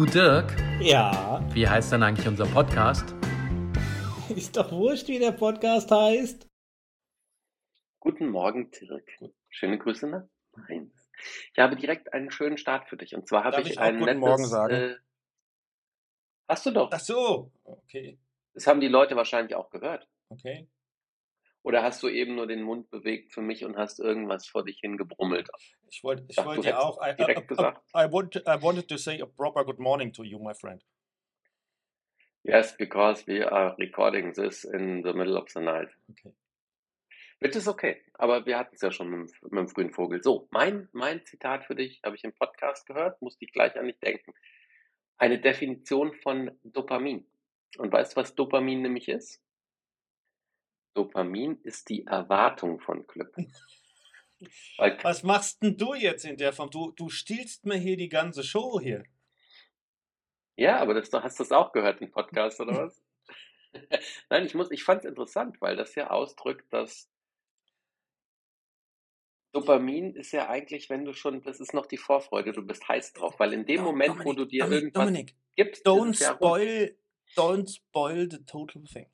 Du Dirk, Ja, wie heißt denn eigentlich unser Podcast? ist doch wurscht, wie der Podcast heißt. Guten Morgen, Dirk. Schöne Grüße nach Mainz. Ich habe direkt einen schönen Start für dich. Und zwar habe Darf ich, ich auch ein guten nettes. Morgen sagen? Äh, hast du doch. Ach so, okay, Das haben die Leute wahrscheinlich auch gehört. okay. Oder hast du eben nur den Mund bewegt für mich und hast irgendwas vor dich hingebrummelt? Ich wollte ich du ja auch. I, direkt I, gesagt. I, I, want, I wanted to say a proper good morning to you, my friend. Yes, because we are recording this in the middle of the night. Okay. Which is okay. Aber wir hatten es ja schon mit, dem- mit dem frühen Vogel. So, mein, mein Zitat für dich habe ich im Podcast gehört, musste ich gleich an dich denken. Eine Definition von Dopamin. Und weißt du, was Dopamin nämlich ist? Dopamin ist die Erwartung von Glück. Weil, Was machst denn du jetzt in der Form? Du, du stiehlst mir hier die ganze Show hier. ja, aber das, du hast das auch gehört im Podcast, oder was? Nein, ich muss, ich fand es interessant, weil das ja ausdrückt, dass Dopamin ist ja eigentlich, wenn du schon, das ist noch die Vorfreude, du bist heiß drauf, weil in dem Do- Moment, wo Dominik, du dir Dominik, irgendwas Dominik, gibst, don't spoil, don't spoil the total thing.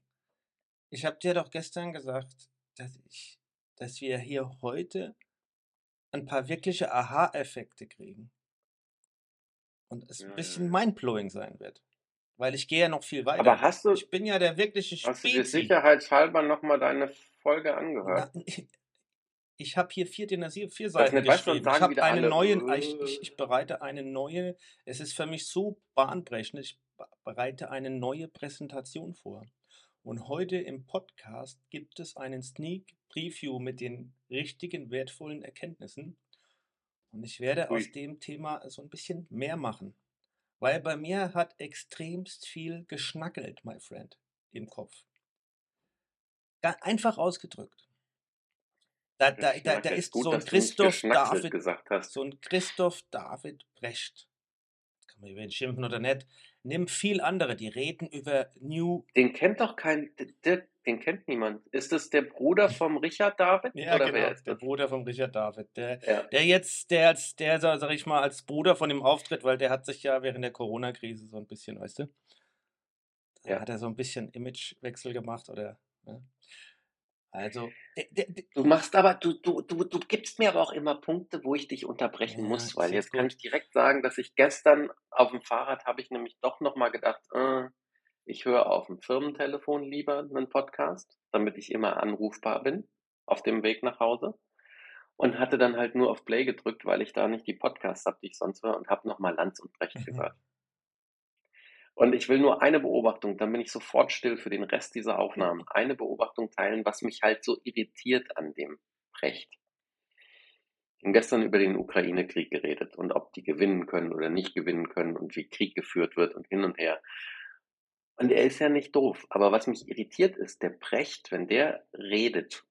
Ich habe dir doch gestern gesagt, dass ich, dass wir hier heute ein paar wirkliche Aha-Effekte kriegen. Und es Ja, ein bisschen ja. mindblowing sein wird. Weil ich gehe ja noch viel weiter. Aber hast du, ich bin ja der wirkliche hast du dir Spezi. sicherheitshalber nochmal deine Folge angehört? Na, ich habe hier vier, vier, Seiten dann geschrieben. Ich habe eine alle, neue, ich, äh, ich, ich bereite eine neue, es ist für mich so bahnbrechend, ich be- bereite eine neue Präsentation vor. Und heute im Podcast gibt es einen Sneak Preview mit den richtigen wertvollen Erkenntnissen. Und ich werde aus dem Thema so ein bisschen mehr machen. Weil bei mir hat extremst viel geschnackelt, my friend, im Kopf. Einfach ausgedrückt. Da, da, da, da ist Gut, so ein Christoph David, gesagt hast. so ein Christoph David Brecht. Kann man über ihn schimpfen oder nicht. Nimm viel andere, die reden über New. Den kennt doch kein, Dirk, den kennt niemand. Ist das der Bruder vom Richard David? Ja, oder genau, wer ist der? Bruder von Richard David. Der, Ja. der jetzt, der als, der, sag ich mal, als Bruder von dem auftritt, weil der hat sich ja während der Corona-Krise so ein bisschen, weißt du, Ja. hat er so ein bisschen Imagewechsel gemacht oder. Ne? Also, Du machst aber, du, du, du, du gibst mir aber auch immer Punkte, wo ich dich unterbrechen Ja, muss, weil jetzt jetzt kann gut. ich direkt sagen, dass ich gestern auf dem Fahrrad habe ich nämlich doch nochmal gedacht, äh, ich höre auf dem Firmentelefon lieber einen Podcast, damit ich immer anrufbar bin auf dem Weg nach Hause und hatte dann halt nur auf Play gedrückt, weil ich da nicht die Podcasts habe, die ich sonst höre und habe nochmal Lanz und Brecht Mhm. gehört. Und ich will nur eine Beobachtung, dann bin ich sofort still für den Rest dieser Aufnahmen. Eine Beobachtung teilen, was mich halt so irritiert an dem Brecht. Wir haben gestern über den Ukraine-Krieg geredet und ob die gewinnen können oder nicht gewinnen können und wie Krieg geführt wird und hin und her. Und er ist ja nicht doof. Aber was mich irritiert ist, der Brecht, wenn der redet,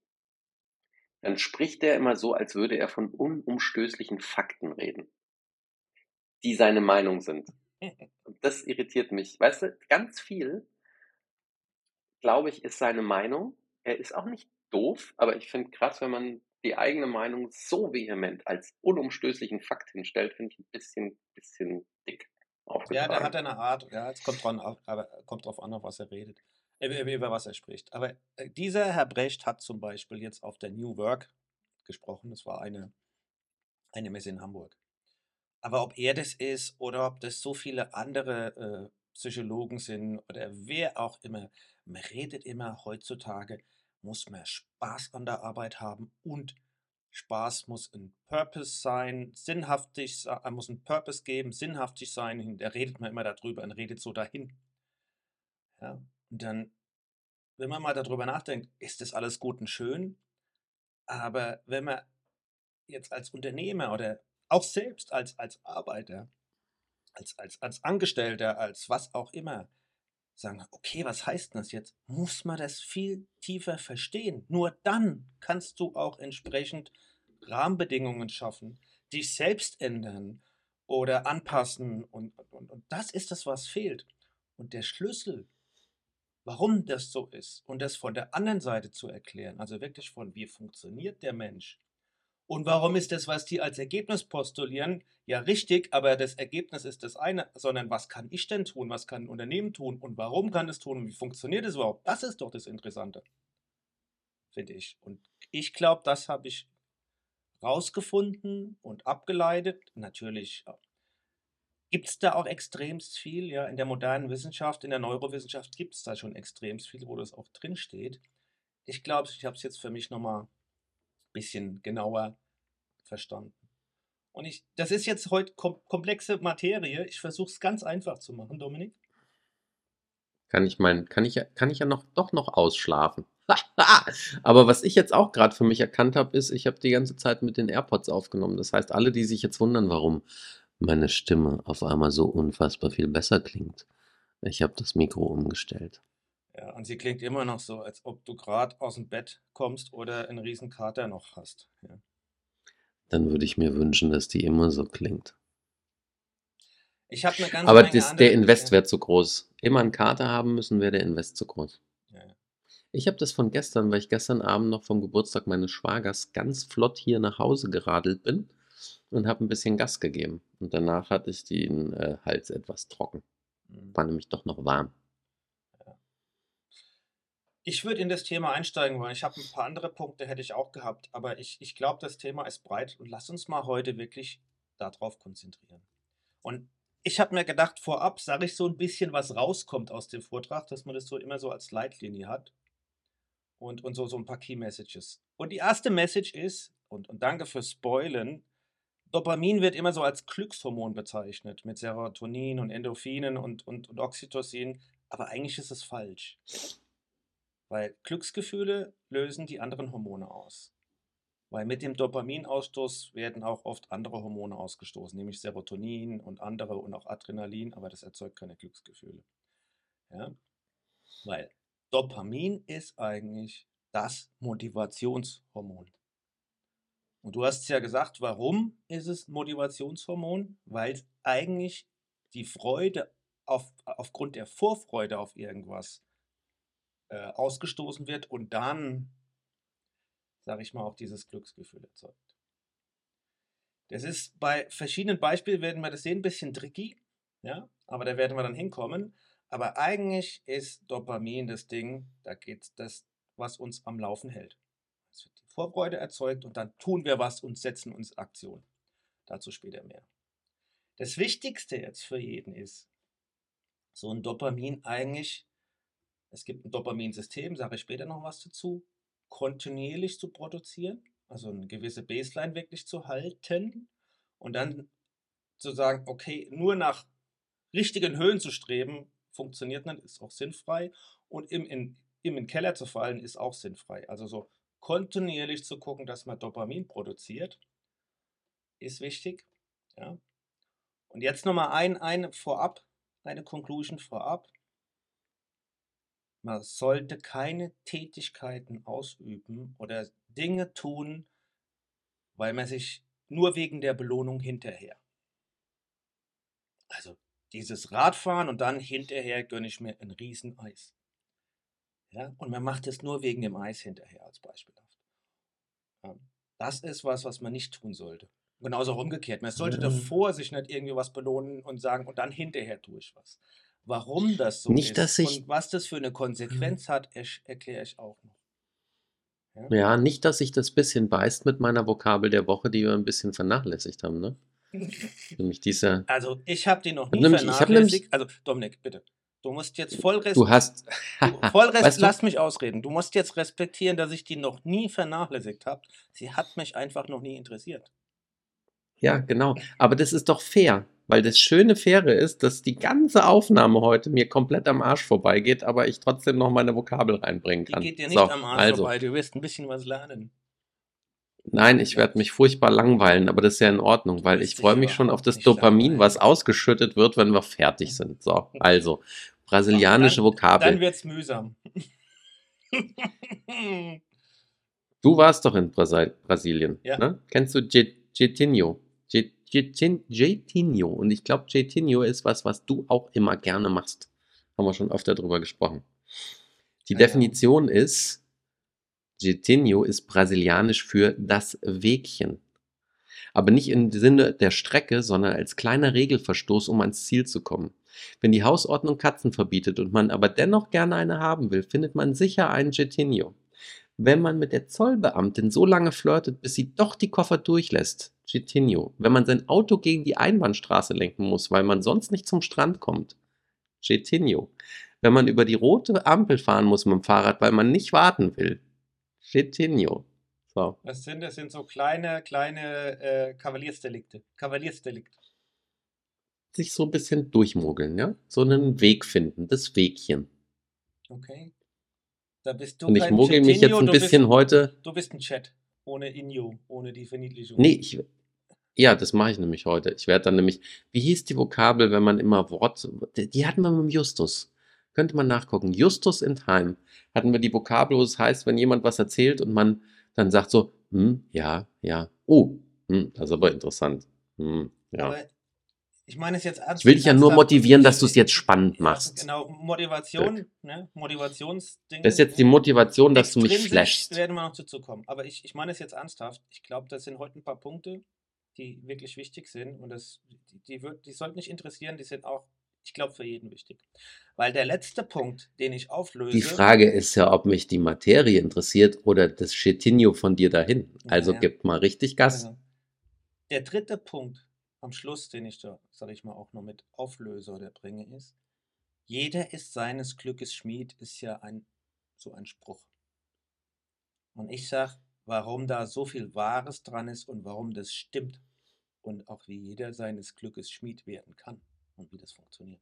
dann spricht er immer so, als würde er von unumstößlichen Fakten reden, die seine Meinung sind. Das irritiert mich. Weißt du, ganz viel, glaube ich, ist seine Meinung. Er ist auch nicht doof, aber ich finde krass, wenn man die eigene Meinung so vehement als unumstößlichen Fakt hinstellt, finde ich ein bisschen, bisschen dick ja, der hat eine Art, ja, es kommt, dran, aber kommt drauf an, auf was er redet, äh, über, über was er spricht. Aber äh, dieser Herr Brecht hat zum Beispiel jetzt auf der New Work gesprochen. Das war eine, eine Messe in Hamburg. Aber ob er das ist oder ob das so viele andere äh, Psychologen sind oder wer auch immer, man redet immer heutzutage, muss man Spaß an der Arbeit haben und Spaß muss ein Purpose sein, sinnhaftig, äh, muss ein Purpose geben, sinnhaftig sein. Da redet man immer darüber und redet so dahin. Ja, und dann, wenn man mal darüber nachdenkt, ist das alles gut und schön, aber wenn man jetzt als Unternehmer oder auch selbst als, als Arbeiter, als, als, als Angestellter, als was auch immer, sagen, okay, was heißt das jetzt? Muss man das viel tiefer verstehen. Nur dann kannst du auch entsprechend Rahmenbedingungen schaffen, dich selbst ändern oder anpassen. Und, und, und das ist das, was fehlt. Und der Schlüssel, warum das so ist und das von der anderen Seite zu erklären, also wirklich von wie funktioniert der Mensch Und warum ist das, was die als Ergebnis postulieren, ja richtig, aber das Ergebnis ist das eine, sondern was kann ich denn tun, was kann ein Unternehmen tun und warum kann es tun und wie funktioniert es überhaupt? Das ist doch das Interessante, finde ich. Und ich glaube, das habe ich rausgefunden und abgeleitet. Natürlich gibt es da auch extremst viel, ja, in der modernen Wissenschaft, in der Neurowissenschaft gibt es da schon extremst viel, wo das auch drin steht. Ich glaube, ich habe es jetzt für mich nochmal bisschen genauer verstanden. Und ich, das ist jetzt heute kom komplexe Materie. Ich versuche es ganz einfach zu machen, Dominik. Kann ich mein, kann ich, kann ich ja noch, doch noch ausschlafen. Aber was ich jetzt auch gerade für mich erkannt habe, ist, ich habe die ganze Zeit mit den AirPods aufgenommen. Das heißt, alle, die sich jetzt wundern, warum meine Stimme auf einmal so unfassbar viel besser klingt. Ich habe das Mikro umgestellt. Ja, und sie klingt immer noch so, als ob du gerade aus dem Bett kommst oder einen riesen Kater noch hast. Ja. Dann würde ich mir wünschen, dass die immer so klingt. Ich habe eine ganz Aber das, der Invest wäre zu groß. Immer einen Kater haben müssen, wäre der Invest zu groß. Ja. Ich habe das von gestern, weil ich gestern Abend noch vom Geburtstag meines Schwagers ganz flott hier nach Hause geradelt bin und habe ein bisschen Gas gegeben. Und danach hatte ich den äh, Hals etwas trocken. Mhm. War nämlich doch noch warm. Ich würde in das Thema einsteigen wollen. Ich habe ein paar andere Punkte, hätte ich auch gehabt, aber ich, ich glaube, das Thema ist breit und lass uns mal heute wirklich darauf konzentrieren. Und ich habe mir gedacht, vorab sage ich so ein bisschen, was rauskommt aus dem Vortrag, dass man das so immer so als Leitlinie hat und, und so, so ein paar Key Messages. Und die erste Message ist, und, und danke fürs Spoilen, Dopamin wird immer so als Glückshormon bezeichnet, mit Serotonin und Endorphinen und, und, und Oxytocin, aber eigentlich ist es falsch. Weil Glücksgefühle lösen die anderen Hormone aus. Weil mit dem Dopaminausstoß werden auch oft andere Hormone ausgestoßen, nämlich Serotonin und andere und auch Adrenalin, aber das erzeugt keine Glücksgefühle. Ja? Weil Dopamin ist eigentlich das Motivationshormon. Und du hast ja gesagt, warum ist es Motivationshormon? Weil es eigentlich die Freude auf, aufgrund der Vorfreude auf irgendwas äh, ausgestoßen wird und dann, sage ich mal, auch dieses Glücksgefühl erzeugt. Das ist bei verschiedenen Beispielen, werden wir das sehen, ein bisschen tricky, ja, aber da werden wir dann hinkommen. Aber eigentlich ist Dopamin das Ding, da geht es das, was uns am Laufen hält. Vorfreude erzeugt und dann tun wir was und setzen uns Aktion. Dazu später mehr. Das Wichtigste jetzt für jeden ist, so ein Dopamin eigentlich, es gibt ein Dopaminsystem, sage ich später noch was dazu, kontinuierlich zu produzieren, also eine gewisse Baseline wirklich zu halten und dann zu sagen, okay, nur nach richtigen Höhen zu streben, funktioniert nicht, ist auch sinnfrei und im, in, im in Keller zu fallen, ist auch sinnfrei. Also so kontinuierlich zu gucken, dass man Dopamin produziert, ist wichtig. Ja. Und jetzt nochmal ein, eine vorab, eine Conclusion vorab. Man sollte keine Tätigkeiten ausüben oder Dinge tun, weil man sich nur wegen der Belohnung hinterher. Also dieses Radfahren und dann hinterher gönne ich mir ein Rieseneis. Ja? Und man macht es nur wegen dem Eis hinterher als beispielhaft. Ja? Das ist was, was man nicht tun sollte. Genauso auch umgekehrt. Man sollte mhm. davor sich nicht irgendwie was belohnen und sagen, und dann hinterher tue ich was. Warum das so nicht, ist dass ich, und was das für eine Konsequenz hat, erkläre ich auch noch. Ja? ja, nicht, dass sich das bisschen beißt mit meiner Vokabel der Woche, die wir ein bisschen vernachlässigt haben, ne? nämlich dieser. Also, ich habe die noch nie nämlich, vernachlässigt. also, Dominik, bitte. Du musst jetzt voll respektieren. Du hast. voll weißt Lass mich ausreden. Du musst jetzt respektieren, dass ich die noch nie vernachlässigt habe. Sie hat mich einfach noch nie interessiert. Ja, genau. Aber das ist doch fair. Weil das schöne Faire ist, dass die ganze Aufnahme heute mir komplett am Arsch vorbeigeht, aber ich trotzdem noch meine Vokabel reinbringen kann. Die geht dir nicht so, am Arsch also. vorbei. Du wirst ein bisschen was lernen. Nein, ich werde mich furchtbar langweilen, aber das ist ja in Ordnung, weil ich freue mich schon auf das Dopamin, was ausgeschüttet wird, wenn wir fertig sind. So, also, Brasilianische dann, Vokabel. Dann wird's mühsam. du warst doch in Brasil Brasilien. Ja. Ne? Kennst du Jetinho? Jetinho. Und ich glaube, Jetinho ist was, was du auch immer gerne machst. Haben wir schon öfter drüber gesprochen. Die Definition ist Jeitinho ist brasilianisch für das Wegchen. Aber nicht im Sinne der Strecke, sondern als kleiner Regelverstoß, um ans Ziel zu kommen. Wenn die Hausordnung Katzen verbietet und man aber dennoch gerne eine haben will, findet man sicher einen Jeitinho. Wenn man mit der Zollbeamtin so lange flirtet, bis sie doch die Koffer durchlässt, Jeitinho. Wenn man sein Auto gegen die Einbahnstraße lenken muss, weil man sonst nicht zum Strand kommt, Jeitinho. Wenn man über die rote Ampel fahren muss mit dem Fahrrad, weil man nicht warten will, Jeitinho. So. Das sind, das sind so kleine, kleine äh, Kavaliersdelikte. Kavaliersdelikt. Sich so ein bisschen durchmogeln, ja? So einen Weg finden, das Wegchen. Okay. Da bist du Und ich mogel mich jetzt ein bisschen bist, heute. Du bist ein Chat. Ohne Inyo, ohne die Verniedlichung. Nee, ich. Ja, das mache ich nämlich heute. Ich werde dann nämlich. Wie hieß die Vokabel, wenn man immer Wort. Die die hatten wir mit dem Justus. Könnte man nachgucken. Justus in Time hatten wir die Vokabel, wo es heißt, wenn jemand was erzählt und man dann sagt so, hm, ja, ja, oh, hm, das ist aber interessant. Hm, ja. Aber ich meine es jetzt ernst. Ich will dich ja nur ernsthaft. motivieren, dass du es jetzt spannend machst. Genau, Motivation, ne? Motivationsding. Das ist jetzt die Motivation, dass du mich flashst. werden wir noch dazu kommen. Aber ich, ich meine es jetzt ernsthaft. Ich glaube, das sind heute ein paar Punkte, die wirklich wichtig sind. Und das, die, die, wird, die sollten nicht interessieren, die sind auch, ich glaube, für jeden wichtig. Weil der letzte Punkt, den ich auflöse. Die Frage ist ja, ob mich die Materie interessiert oder das Chetinho von dir dahin. Also Ja, ja. gib mal richtig Gas. Also, der dritte Punkt am Schluss, den ich da, sage ich mal, auch noch mit auflöse oder bringe, ist, jeder ist seines Glückes Schmied, ist ja ein, so ein Spruch. Und ich sage, warum da so viel Wahres dran ist und warum das stimmt. Und auch wie jeder seines Glückes Schmied werden kann und wie das funktioniert.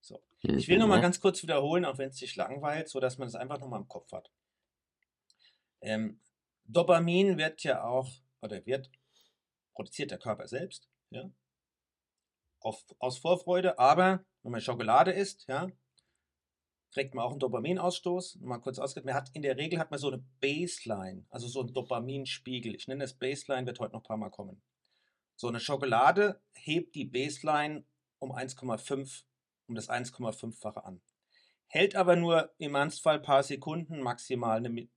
So. Ich will noch mal Mhm. ganz kurz wiederholen, auch wenn es dich langweilt, so dass man das einfach noch mal im Kopf hat. Ähm, Dopamin wird ja auch, oder wird, produziert der Körper selbst, ja, auf, aus Vorfreude, aber wenn man Schokolade isst, ja, kriegt man auch einen Dopaminausstoß. Mal kurz ausgeht, man hat in der Regel hat man so eine Baseline, also so einen Dopaminspiegel. Ich nenne das Baseline, wird heute noch ein paar Mal kommen. So eine Schokolade hebt die Baseline um 1,5, um das 1,5-fache an. Hält aber nur im Ernstfall ein paar Sekunden, maximal, eine,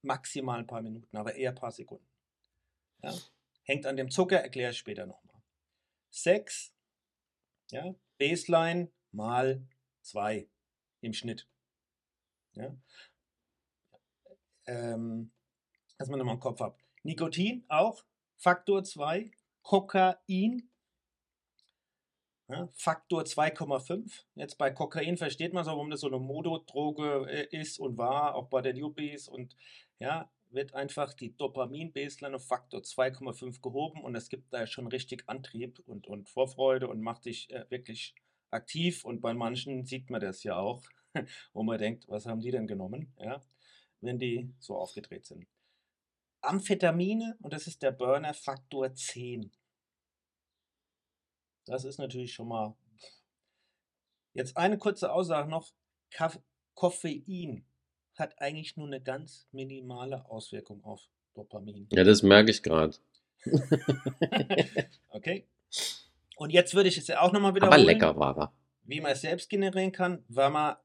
maximal ein paar Minuten, aber eher ein paar Sekunden. Ja? Hängt an dem Zucker, erkläre ich später nochmal. 6, ja, Baseline mal 2 im Schnitt. Ja? Ähm, dass man nochmal im Kopf hat. Nikotin auch, Faktor 2, Kokain, ja, Faktor 2,5. Jetzt bei Kokain versteht man so, warum das so eine Mododroge äh, ist und war, auch bei den Yuppies und ja, wird einfach die Dopamin-Baseline auf Faktor 2,5 gehoben und es gibt da schon richtig Antrieb und, und Vorfreude und macht dich äh, wirklich aktiv und bei manchen sieht man das ja auch, wo man denkt, was haben die denn genommen, ja, wenn die so aufgedreht sind. Amphetamine, und das ist der Burner Faktor 10. Das ist natürlich schon mal. Jetzt eine kurze Aussage noch. Koffein hat eigentlich nur eine ganz minimale Auswirkung auf Dopamin. Ja, das merke ich gerade. Okay. Und jetzt würde ich es ja auch nochmal Aber wiederholen. lecker war er. wie man es selbst generieren kann, wenn man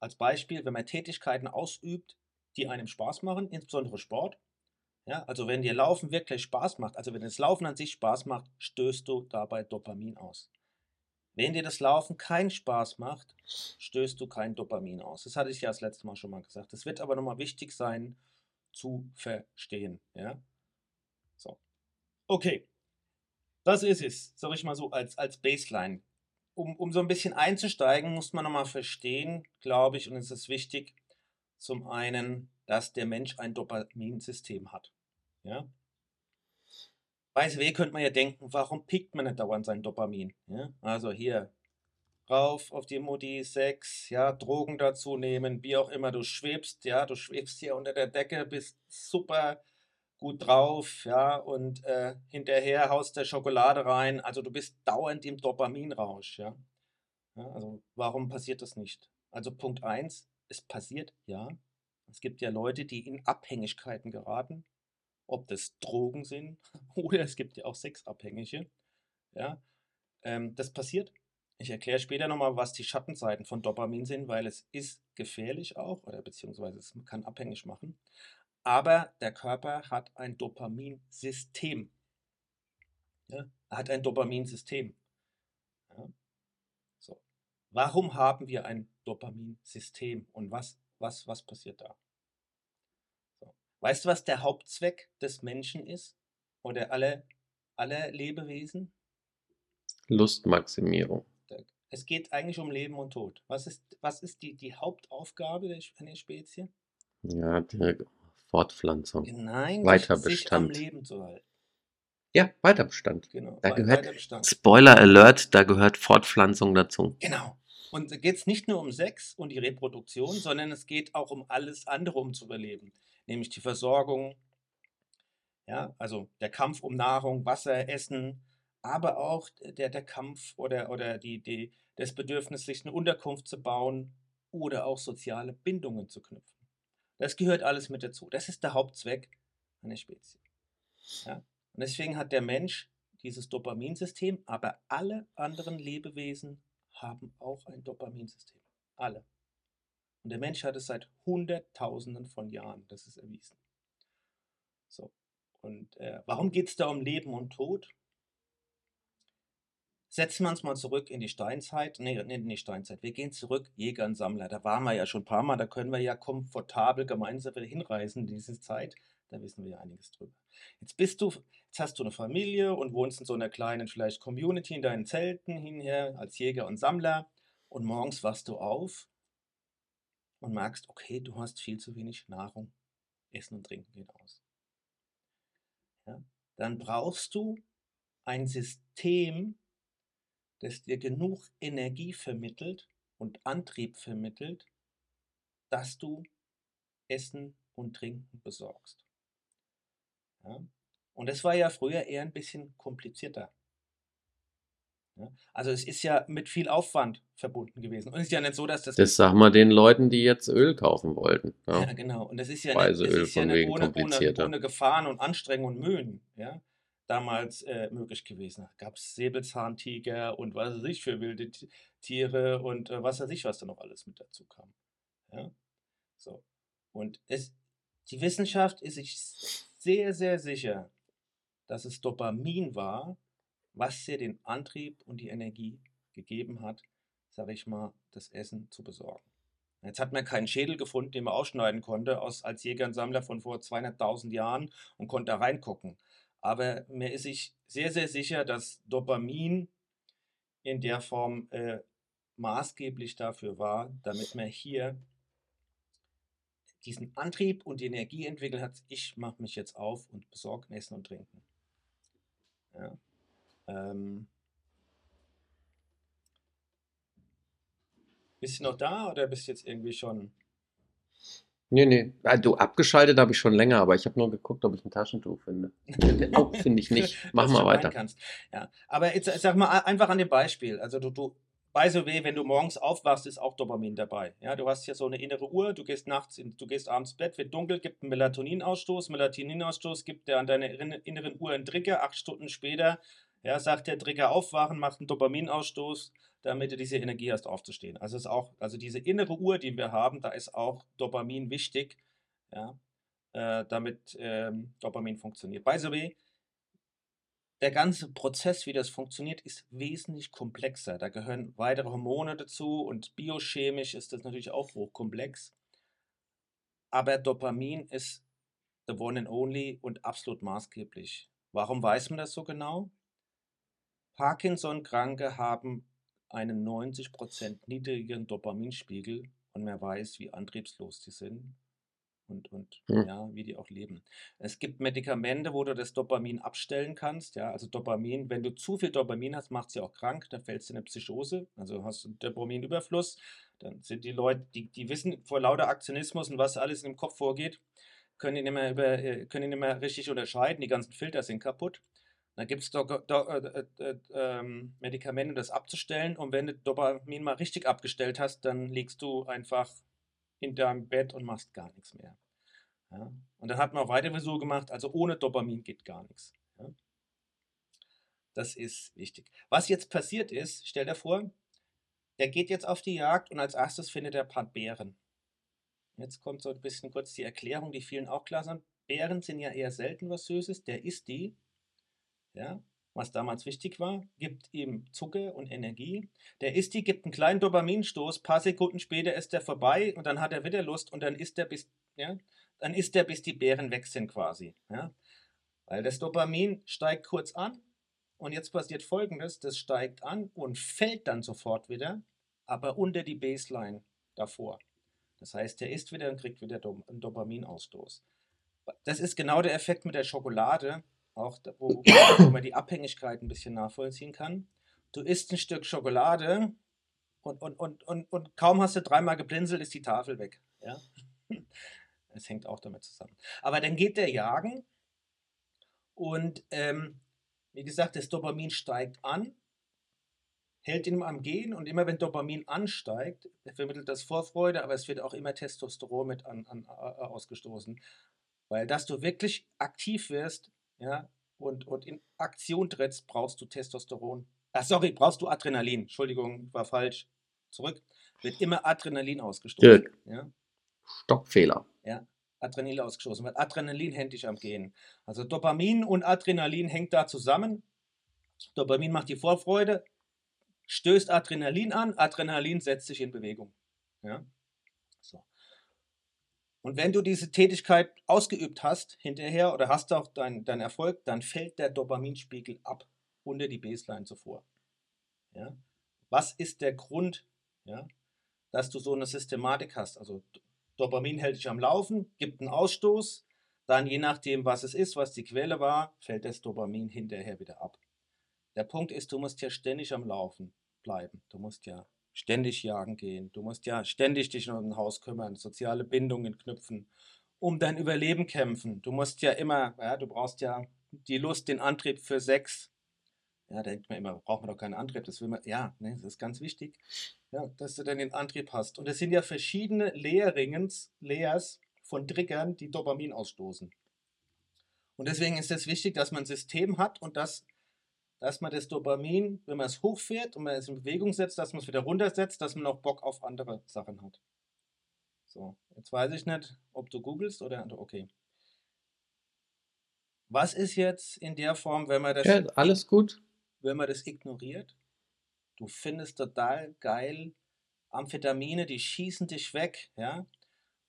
als Beispiel, wenn man Tätigkeiten ausübt, die einem Spaß machen, insbesondere Sport. Ja, also wenn dir Laufen wirklich Spaß macht, also wenn das Laufen an sich Spaß macht, stößt du dabei Dopamin aus. Wenn dir das Laufen keinen Spaß macht, stößt du kein Dopamin aus. Das hatte ich ja das letzte Mal schon mal gesagt. Das wird aber nochmal wichtig sein zu verstehen. Ja? So. Okay. Das ist es, sag ich mal so, als, als Baseline um, um so ein bisschen einzusteigen, muss man nochmal verstehen, glaube ich, und es ist wichtig, zum einen, dass der Mensch ein Dopaminsystem hat. Ja? SW könnte man ja denken, warum pickt man nicht dauernd sein Dopamin? Ja? Also hier, rauf auf die Mutti, Sex, ja, Drogen dazu nehmen, wie auch immer, du schwebst, ja, du schwebst hier unter der Decke, bist super gut drauf, ja, und äh, hinterher haust der Schokolade rein. Also du bist dauernd im Dopaminrausch, ja. ja. Also warum passiert das nicht? Also Punkt 1, es passiert, ja. Es gibt ja Leute, die in Abhängigkeiten geraten, ob das Drogen sind oder es gibt ja auch Sexabhängige, ja. Ähm, das passiert. Ich erkläre später nochmal, was die Schattenseiten von Dopamin sind, weil es ist gefährlich auch, oder beziehungsweise es kann abhängig machen. Aber der Körper hat ein Dopaminsystem. Ja, er hat ein Dopaminsystem. Ja. So. Warum haben wir ein Dopaminsystem und was, was, was passiert da? Weißt du, was der Hauptzweck des Menschen ist? Oder aller alle Lebewesen? Lustmaximierung. Es geht eigentlich um Leben und Tod. Was ist, was ist die, die Hauptaufgabe der, einer Spezie? Ja, die Fortpflanzung. Nein, Weiterbestand. sich am Leben zu halten. Ja, Weiterbestand. Genau. Da gehört- Weiterbestand. Spoiler Alert, da gehört Fortpflanzung dazu. Genau. Und da geht es nicht nur um Sex und die Reproduktion, sondern es geht auch um alles andere, um zu überleben. Nämlich die Versorgung, ja, also der Kampf um Nahrung, Wasser, Essen, aber auch der, der Kampf oder, oder die, die, das Bedürfnis, sich eine Unterkunft zu bauen oder auch soziale Bindungen zu knüpfen. Das gehört alles mit dazu. Das ist der Hauptzweck einer Spezies. Ja? Und deswegen hat der Mensch dieses Dopaminsystem, aber alle anderen Lebewesen haben auch ein Dopaminsystem. Alle. Und der Mensch hat es seit Hunderttausenden von Jahren. Das ist erwiesen. So. Und äh, warum geht es da um Leben und Tod? Setzen wir uns mal zurück in die Steinzeit. Nee, nee, in die Steinzeit. Wir gehen zurück, Jäger und Sammler. Da waren wir ja schon ein paar Mal. Da können wir ja komfortabel gemeinsam wieder hinreisen in diese Zeit. Da wissen wir ja einiges drüber. Jetzt bist du, jetzt hast du eine Familie und wohnst in so einer kleinen, vielleicht Community in deinen Zelten hinher als Jäger und Sammler. Und morgens wachst du auf und merkst, okay, du hast viel zu wenig Nahrung. Essen und Trinken geht aus. Ja? Dann brauchst du ein System, das dir genug Energie vermittelt und Antrieb vermittelt, dass du Essen und Trinken besorgst. Ja? Und das war ja früher eher ein bisschen komplizierter. Ja? Also es ist ja mit viel Aufwand verbunden gewesen. Und es ist ja nicht so, dass das... Das sag mal den Leuten, die jetzt Öl kaufen wollten. Ja, Ja. genau. Und das ist ja nicht, Speiseöl das ist ja von nicht wegen ohne, ohne, komplizierter. ohne Gefahren und Anstrengungen und Mühen ja, damals äh, möglich gewesen. Da gab es Säbelzahntiger und was weiß ich für wilde Ti- Tiere und äh, was weiß ich, was da noch alles mit dazu kam. Ja? So. Und es, die Wissenschaft ist sich sehr, sehr sicher, dass es Dopamin war, was dir den Antrieb und die Energie gegeben hat, sage ich mal, das Essen zu besorgen. Jetzt hat man keinen Schädel gefunden, den man ausschneiden konnte, aus, als Jäger und Sammler von vor 200.000 Jahren und konnte da reingucken. Aber mir ist ich sehr, sehr sicher, dass Dopamin in der Form äh, maßgeblich dafür war, damit man hier diesen Antrieb und die Energie entwickelt hat. Ich mache mich jetzt auf und besorge Essen und Trinken. Ja. Ähm, bist du noch da oder bist du jetzt irgendwie schon... Nee, nee. Ah, du, abgeschaltet habe ich schon länger, aber ich habe nur geguckt, ob ich ein Taschentuch finde. Oh, finde ich nicht. Mach mal weiter. Ja, aber jetzt sag mal einfach an dem Beispiel. Also du, du by the way, wenn du morgens aufwachst, ist auch Dopamin dabei. Ja, du hast ja so eine innere Uhr, du gehst nachts, in, du gehst abends Bett, wird dunkel, gibt einen Melatoninausstoß. Melatoninausstoß gibt der an deiner inne- inneren Uhr einen Trigger. Acht Stunden später, ja, sagt der Trigger aufwachen, macht einen Dopaminausstoß, damit du diese Energie hast aufzustehen. Also ist auch, also diese innere Uhr, die wir haben, da ist auch Dopamin wichtig, ja, äh, damit ähm, Dopamin funktioniert. By the way, der ganze Prozess, wie das funktioniert, ist wesentlich komplexer. Da gehören weitere Hormone dazu und biochemisch ist das natürlich auch hochkomplex. Aber Dopamin ist the one and only und absolut maßgeblich. Warum weiß man das so genau? Parkinson-Kranke haben einen 90% niedrigeren Dopaminspiegel und man weiß, wie antriebslos die sind und, und Hm. ja, wie die auch leben. Es gibt Medikamente, wo du das Dopamin abstellen kannst. Ja, also Dopamin, wenn du zu viel Dopamin hast, macht sie auch krank, dann fällst du in eine Psychose, also hast du einen Dopaminüberfluss. Dann sind die Leute, die, die wissen vor lauter Aktionismus und was alles im Kopf vorgeht, können die nicht mehr, über, äh, können die nicht mehr richtig unterscheiden. Die ganzen Filter sind kaputt. Da gibt es Do Do äh, äh, ähm, Medikamente, um das abzustellen. Und wenn du Dopamin mal richtig abgestellt hast, dann liegst du einfach in deinem Bett und machst gar nichts mehr. Ja? Und dann hat man auch weitere Versuche gemacht, also ohne Dopamin geht gar nichts. Ja? Das ist wichtig. Was jetzt passiert ist, stell dir vor, der geht jetzt auf die Jagd und als erstes findet er ein paar Bären. Jetzt kommt so ein bisschen kurz die Erklärung, die vielen auch klar sind. Bären sind ja eher selten was Süßes. Der isst die, ja, was damals wichtig war, gibt ihm Zucker und Energie. Der isst die, gibt einen kleinen Dopaminstoß, paar Sekunden später ist er vorbei und dann hat er wieder Lust und dann isst er bis, ja, dann isst er bis die Bären weg sind quasi, ja. Weil das Dopamin steigt kurz an und jetzt passiert folgendes: Das steigt an und fällt dann sofort wieder, aber unter die Baseline davor. Das heißt, er isst wieder und kriegt wieder einen Dopaminausstoß. Das ist genau der Effekt mit der Schokolade, auch da, wo, wo man die Abhängigkeit ein bisschen nachvollziehen kann. Du isst ein Stück Schokolade und, und, und, und, und kaum hast du dreimal geblinzelt, ist die Tafel weg. Ja? Es hängt auch damit zusammen. Aber dann geht der jagen und ähm, wie gesagt, das Dopamin steigt an, hält ihn am Gehen und immer wenn Dopamin ansteigt, vermittelt das Vorfreude, aber es wird auch immer Testosteron mit an, an, ausgestoßen. Weil dass du wirklich aktiv wirst ja, und, und in Aktion trittst, brauchst du Testosteron. Ach, sorry, brauchst du Adrenalin. Entschuldigung, war falsch. Zurück. Wird immer Adrenalin ausgestoßen. Ja. Stockfehler. Ja, Adrenalin ausgestoßen, weil Adrenalin hängt dich am Gehen. Also Dopamin und Adrenalin hängt da zusammen. Dopamin macht die Vorfreude, stößt Adrenalin an, Adrenalin setzt sich in Bewegung. Ja? So. Und wenn du diese Tätigkeit ausgeübt hast hinterher oder hast auch deinen dein Erfolg, dann fällt der Dopaminspiegel ab unter die Baseline zuvor. Ja? Was ist der Grund, ja, dass du so eine Systematik hast? Also Dopamin hält dich am Laufen, gibt einen Ausstoß, dann je nachdem, was es ist, was die Quelle war, fällt das Dopamin hinterher wieder ab. Der Punkt ist, du musst ja ständig am Laufen bleiben. Du musst ja ständig jagen gehen. Du musst ja ständig dich um ein Haus kümmern, soziale Bindungen knüpfen, um dein Überleben kämpfen. Du musst ja immer, ja, du brauchst ja die Lust, den Antrieb für Sex. Ja, da denkt man immer, braucht man doch keinen Antrieb. Das will man, ja, ne, das ist ganz wichtig ja, dass du dann den Antrieb hast. Und es sind ja verschiedene Layerings, Layers von Triggern, die Dopamin ausstoßen. Und deswegen ist es wichtig, dass man ein System hat und dass, dass man das Dopamin, wenn man es hochfährt und man es in Bewegung setzt, dass man es wieder runtersetzt, dass man auch Bock auf andere Sachen hat. So, jetzt weiß ich nicht, ob du googelst oder okay. Was ist jetzt in der Form, wenn man das. Ja, alles gut. Wenn man das ignoriert? Du findest total geil Amphetamine, die schießen dich weg, ja.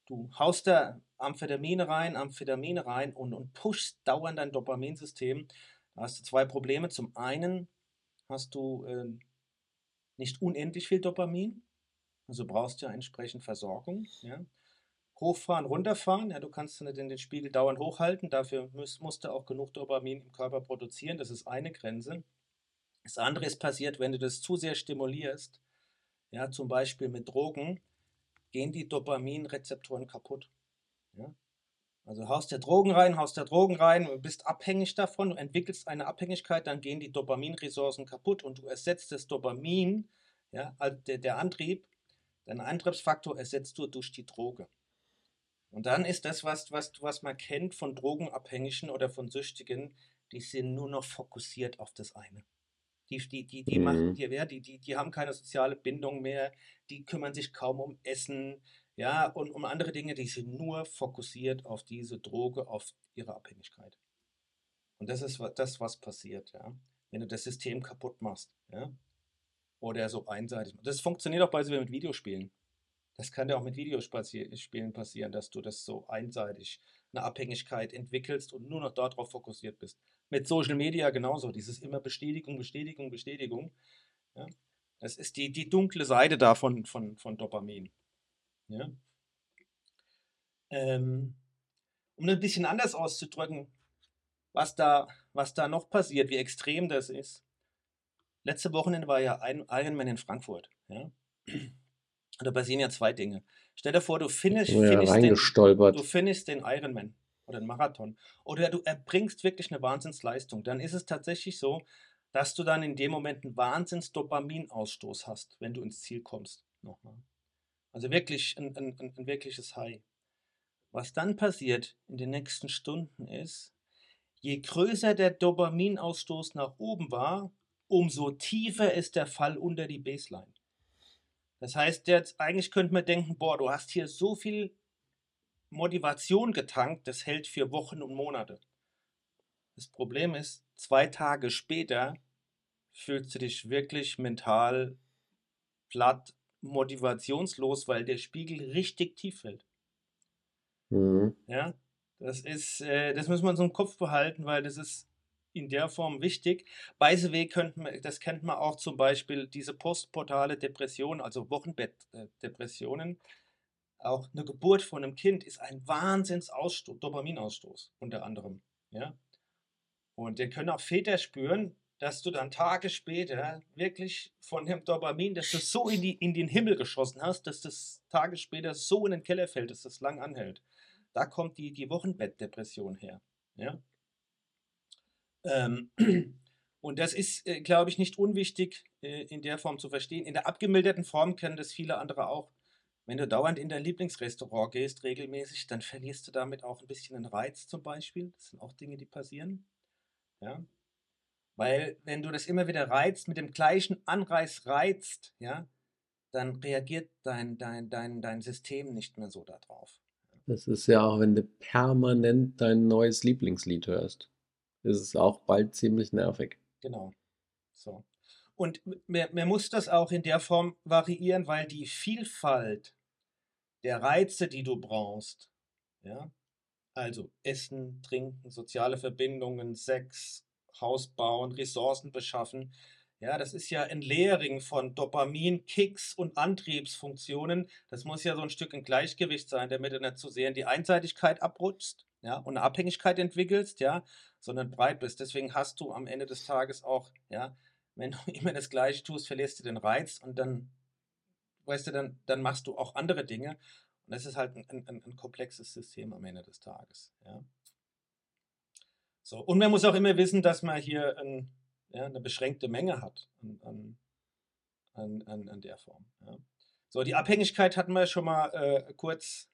Du haust da Amphetamine rein, Amphetamine rein und, und pushst dauernd dein Dopaminsystem. Da hast du zwei Probleme. Zum einen hast du äh, nicht unendlich viel Dopamin, also brauchst du ja entsprechend Versorgung, ja. Hochfahren, runterfahren, ja, du kannst nicht den, den Spiegel dauernd hochhalten, dafür musst, musst du auch genug Dopamin im Körper produzieren, das ist eine Grenze. Das andere ist passiert, wenn du das zu sehr stimulierst, ja, zum Beispiel mit Drogen, gehen die Dopaminrezeptoren kaputt. Ja? Also haust der Drogen rein, haust der Drogen rein, du bist abhängig davon, du entwickelst eine Abhängigkeit, dann gehen die Dopaminressourcen kaputt und du ersetzt das Dopamin, ja, also der, der Antrieb, deinen Antriebsfaktor ersetzt du durch die Droge. Und dann ist das, was, was, was man kennt von Drogenabhängigen oder von Süchtigen, die sind nur noch fokussiert auf das eine. Die, die, die, die, mhm. machen, die, die, die, die haben keine soziale Bindung mehr, die kümmern sich kaum um Essen, ja, und um andere Dinge, die sind nur fokussiert auf diese Droge, auf ihre Abhängigkeit. Und das ist das, was passiert, ja, wenn du das System kaputt machst, ja, oder so einseitig. Das funktioniert auch beispielsweise mit Videospielen. Das kann ja auch mit Videospielen passieren, dass du das so einseitig eine Abhängigkeit entwickelst und nur noch darauf fokussiert bist. Mit Social Media genauso, dieses immer Bestätigung, Bestätigung, Bestätigung. Ja? Das ist die, die dunkle Seite davon von, von Dopamin. Ja? Ähm, um ein bisschen anders auszudrücken, was da, was da noch passiert, wie extrem das ist. Letzte Wochenende war ja ein Ironman in Frankfurt. Ja? Da passieren ja zwei Dinge. Stell dir vor, du finish, ja, finishst, den, du findest den Ironman oder einen Marathon oder du erbringst wirklich eine Wahnsinnsleistung, dann ist es tatsächlich so, dass du dann in dem Moment einen Wahnsinns-Dopaminausstoß hast, wenn du ins Ziel kommst. Nochmal. Also wirklich ein, ein, ein wirkliches High. Was dann passiert in den nächsten Stunden ist, je größer der Dopaminausstoß nach oben war, umso tiefer ist der Fall unter die Baseline. Das heißt, jetzt eigentlich könnte man denken, boah, du hast hier so viel Motivation getankt, das hält für Wochen und Monate. Das Problem ist, zwei Tage später fühlst du dich wirklich mental platt, motivationslos, weil der Spiegel richtig tief fällt. Mhm. Ja, das ist, äh, das muss man so im Kopf behalten, weil das ist in der Form wichtig. By the way, könnte man, das kennt man auch zum Beispiel diese postportale Depression, also Wochenbettdepressionen. Auch eine Geburt von einem Kind ist ein Wahnsinnsausstoß, Dopaminausstoß unter anderem. Ja? Und den können auch Väter spüren, dass du dann Tage später wirklich von dem Dopamin, dass du so in, die, in den Himmel geschossen hast, dass das Tage später so in den Keller fällt, dass das lang anhält. Da kommt die, die Wochenbettdepression her. Ja? Ähm, und das ist, äh, glaube ich, nicht unwichtig äh, in der Form zu verstehen. In der abgemilderten Form kennen das viele andere auch. Wenn du dauernd in dein Lieblingsrestaurant gehst, regelmäßig, dann verlierst du damit auch ein bisschen den Reiz zum Beispiel. Das sind auch Dinge, die passieren. Ja? Weil wenn du das immer wieder reizt, mit dem gleichen Anreiz reizt, ja, dann reagiert dein, dein, dein, dein System nicht mehr so darauf. Das ist ja auch, wenn du permanent dein neues Lieblingslied hörst, ist es auch bald ziemlich nervig. Genau. So. Und man, man muss das auch in der Form variieren, weil die Vielfalt der Reize, die du brauchst, ja, also Essen, Trinken, soziale Verbindungen, Sex, Haus bauen, Ressourcen beschaffen, ja, das ist ja ein Leering von Dopamin, Kicks und Antriebsfunktionen. Das muss ja so ein Stück in Gleichgewicht sein, damit du nicht zu sehr in die Einseitigkeit abrutschst, ja, und eine Abhängigkeit entwickelst, ja, sondern breit bist. Deswegen hast du am Ende des Tages auch, ja, wenn du immer das Gleiche tust, verlierst du den Reiz und dann, weißt du, dann, dann machst du auch andere Dinge. Und das ist halt ein, ein, ein komplexes System am Ende des Tages, ja. So, und man muss auch immer wissen, dass man hier ein, ja, eine beschränkte Menge hat an, an, an, an der Form. Ja. So, die Abhängigkeit hatten wir schon mal äh, kurz,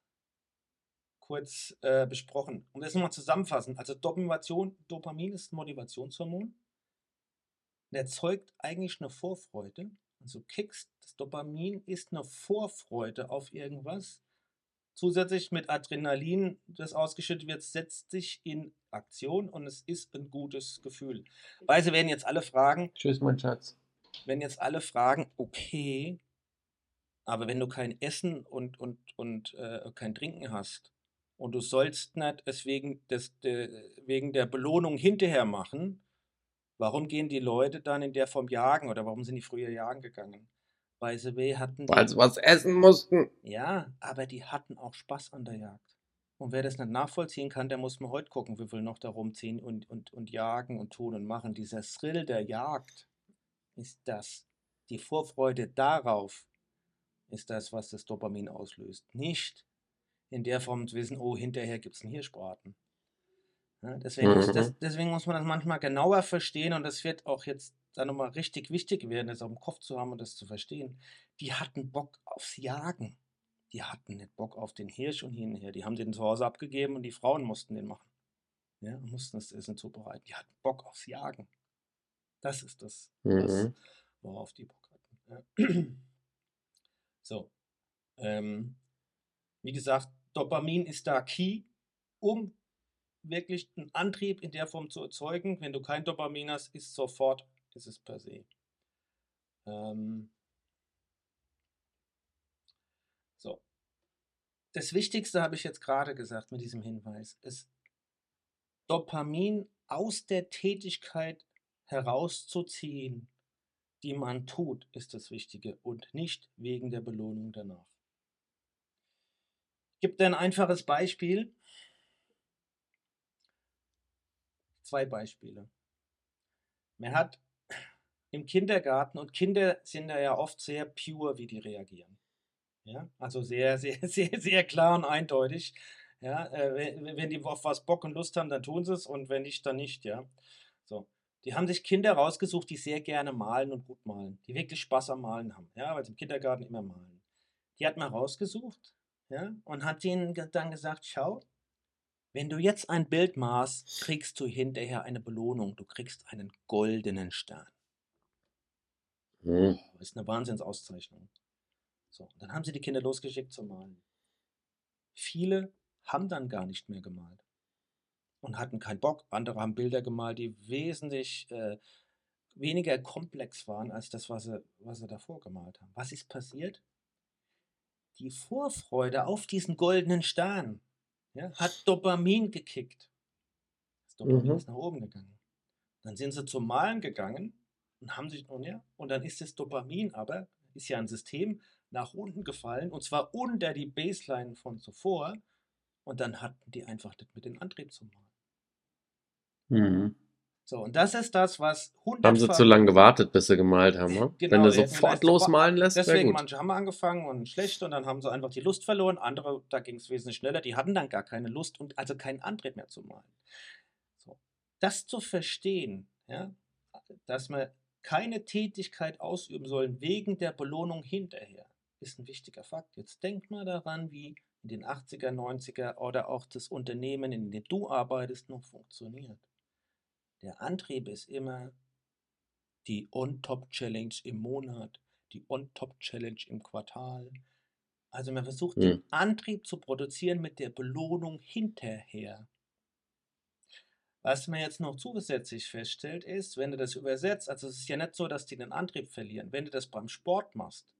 kurz äh, besprochen. Um das nochmal zusammenfassen, also Dopamin, Dopamin ist ein Motivationshormon. Und erzeugt eigentlich eine Vorfreude. Also Kicks, das Dopamin ist eine Vorfreude auf irgendwas. Zusätzlich mit Adrenalin, das ausgeschüttet wird, setzt sich in Aktion und es ist ein gutes Gefühl. Weise werden jetzt alle fragen. Tschüss, mein Schatz. Wenn jetzt alle fragen, okay, aber wenn du kein Essen und, und, und äh, kein Trinken hast und du sollst nicht es wegen, des, de, wegen der Belohnung hinterher machen, warum gehen die Leute dann in der Form jagen oder warum sind die früher jagen gegangen? By the way hatten die, Weil sie was essen mussten. Ja, aber die hatten auch Spaß an der Jagd. Und wer das nicht nachvollziehen kann, der muss mal heute gucken, wie viel noch da rumziehen und, und, und jagen und tun und machen. Dieser Thrill der Jagd ist das. Die Vorfreude darauf ist das, was das Dopamin auslöst. Nicht in der Form zu wissen, oh, hinterher gibt es einen Hirschbraten. Ja, deswegen, muss Mhm. das, deswegen muss man das manchmal genauer verstehen und das wird auch jetzt dann nochmal richtig wichtig werden, das auch im Kopf zu haben und das zu verstehen. Die hatten Bock aufs Jagen. Die hatten nicht Bock auf den Hirsch und hin und her. Die haben den zu Hause abgegeben und die Frauen mussten den machen. Ja, mussten das Essen zubereiten. Die hatten Bock aufs Jagen. Das ist das, Mhm. worauf die Bock hatten. Ja. So. Ähm, wie gesagt, Dopamin ist da key, um wirklich einen Antrieb in der Form zu erzeugen. Wenn du kein Dopamin hast, ist sofort, ist per se. Ähm, so. Das Wichtigste habe ich jetzt gerade gesagt mit diesem Hinweis, ist Dopamin aus der Tätigkeit herauszuziehen, die man tut, ist das Wichtige und nicht wegen der Belohnung danach. Ich gebe dir ein einfaches Beispiel. Zwei Beispiele. Man hat im Kindergarten, und Kinder sind da ja oft sehr pure, wie die reagieren. Ja, also sehr, sehr, sehr, sehr klar und eindeutig. Ja, äh, wenn, die auf was Bock und Lust haben, dann tun sie es und wenn nicht, dann nicht, ja. So. Die haben sich Kinder rausgesucht, die sehr gerne malen und gut malen, die wirklich Spaß am Malen haben, ja, weil sie im Kindergarten immer malen. Die hat man rausgesucht, ja, und hat ihnen ge- dann gesagt, schau, wenn du jetzt ein Bild malst, kriegst du hinterher eine Belohnung, du kriegst einen goldenen Stern. Mhm. Das ist eine Wahnsinnsauszeichnung. So, dann haben sie die Kinder losgeschickt zum Malen. Viele haben dann gar nicht mehr gemalt und hatten keinen Bock. Andere haben Bilder gemalt, die wesentlich äh, weniger komplex waren als das, was sie, was sie davor gemalt haben. Was ist passiert? Die Vorfreude auf diesen goldenen Stern ja, hat Dopamin gekickt. Das Dopamin Mhm. ist nach oben gegangen. Dann sind sie zum Malen gegangen und haben sich, und ja, und dann ist das Dopamin aber, ist ja ein System, nach unten gefallen und zwar unter die Baseline von zuvor und dann hatten die einfach nicht mit dem Antrieb zu malen. Mhm. So, und das ist das, was Haben sie zu lange gewartet, bis sie gemalt haben, ne? Genau, Wenn du sofort vielleicht losmalen lässt, Deswegen, manche haben angefangen und schlecht und dann haben sie einfach die Lust verloren. Andere, da ging es wesentlich schneller, die hatten dann gar keine Lust und also keinen Antrieb mehr zu malen. So. Das zu verstehen, ja, dass man keine Tätigkeit ausüben soll wegen der Belohnung hinterher, ist ein wichtiger Fakt. Jetzt denk mal daran, wie in den 80er, 90er oder auch das Unternehmen, in dem du arbeitest, noch funktioniert. Der Antrieb ist immer die On-Top-Challenge im Monat, die On-Top-Challenge im Quartal. Also man versucht den Hm. Antrieb zu produzieren mit der Belohnung hinterher. Was man jetzt noch zusätzlich feststellt, ist, wenn du das übersetzt, also es ist ja nicht so, dass die den Antrieb verlieren. Wenn du das beim Sport machst,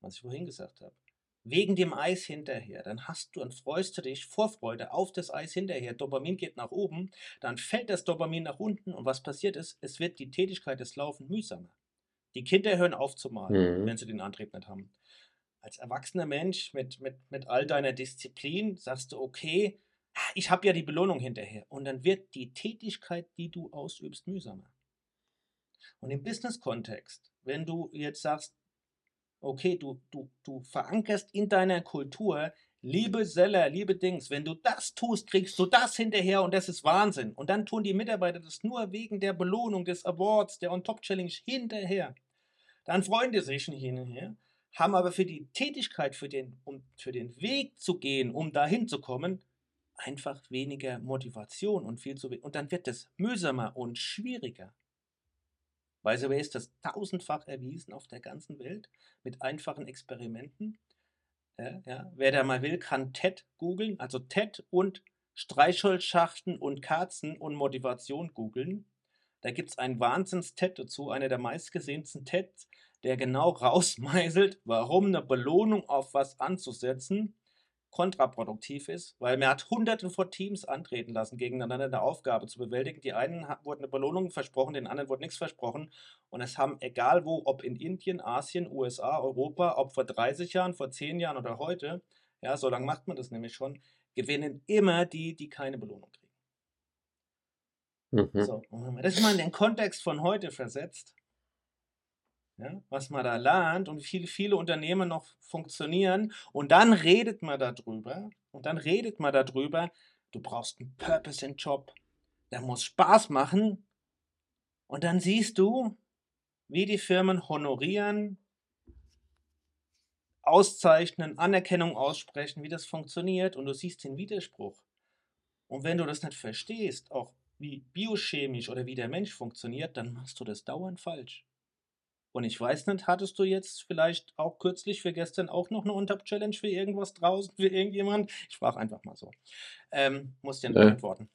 was ich vorhin gesagt habe, wegen dem Eis hinterher, dann hast du und freust du dich Vorfreude auf das Eis hinterher. Dopamin geht nach oben, dann fällt das Dopamin nach unten und was passiert ist, es wird die Tätigkeit des Laufen mühsamer. Die Kinder hören auf zu malen, Mhm. wenn sie den Antrieb nicht haben. Als erwachsener Mensch mit, mit, mit all deiner Disziplin sagst du, okay, ich habe ja die Belohnung hinterher. Und dann wird die Tätigkeit, die du ausübst, mühsamer. Und im Business-Kontext, wenn du jetzt sagst, okay, du, du, du verankerst in deiner Kultur, liebe Seller, liebe Dings, wenn du das tust, kriegst du das hinterher und das ist Wahnsinn. Und dann tun die Mitarbeiter das nur wegen der Belohnung, des Awards, der On-Top-Challenge hinterher. Dann freuen die sich nicht hinterher, haben aber für die Tätigkeit, für den, um für den Weg zu gehen, um dahin zu kommen, einfach weniger Motivation und viel zu wenig. Und dann wird es mühsamer und schwieriger. By the way ist das tausendfach erwiesen auf der ganzen Welt mit einfachen Experimenten. Ja, ja. Wer da mal will, kann TED googeln, also TED und Streichholzschachten und Kerzen und Motivation googeln. Da gibt es einen Wahnsinns-TED dazu, einer der meistgesehensten TEDs, der genau rausmeißelt, warum eine Belohnung auf was anzusetzen kontraproduktiv ist, weil man hat hunderte von Teams antreten lassen, gegeneinander eine Aufgabe zu bewältigen. Die einen wurden eine Belohnung versprochen, den anderen wurde nichts versprochen. Und es haben, egal wo, ob in Indien, Asien, USA, Europa, ob vor 30 Jahren, vor 10 Jahren oder heute, ja, so lange macht man das nämlich schon, gewinnen immer die, die keine Belohnung kriegen. Mhm. So, und wenn man das mal in den Kontext von heute versetzt, ja, was man da lernt und viele, viele Unternehmen noch funktionieren, und dann redet man darüber, und dann redet man darüber, du brauchst einen Purpose im Job, der muss Spaß machen, und dann siehst du, wie die Firmen honorieren, auszeichnen, Anerkennung aussprechen, wie das funktioniert, und du siehst den Widerspruch. Und wenn du das nicht verstehst, auch wie biochemisch oder wie der Mensch funktioniert, dann machst du das dauernd falsch. Und ich weiß nicht, hattest du jetzt vielleicht auch kürzlich für gestern auch noch eine Untap-Challenge für irgendwas draußen, für irgendjemand? Ich frage einfach mal so. Ähm, muss dir nicht Nee. beantworten.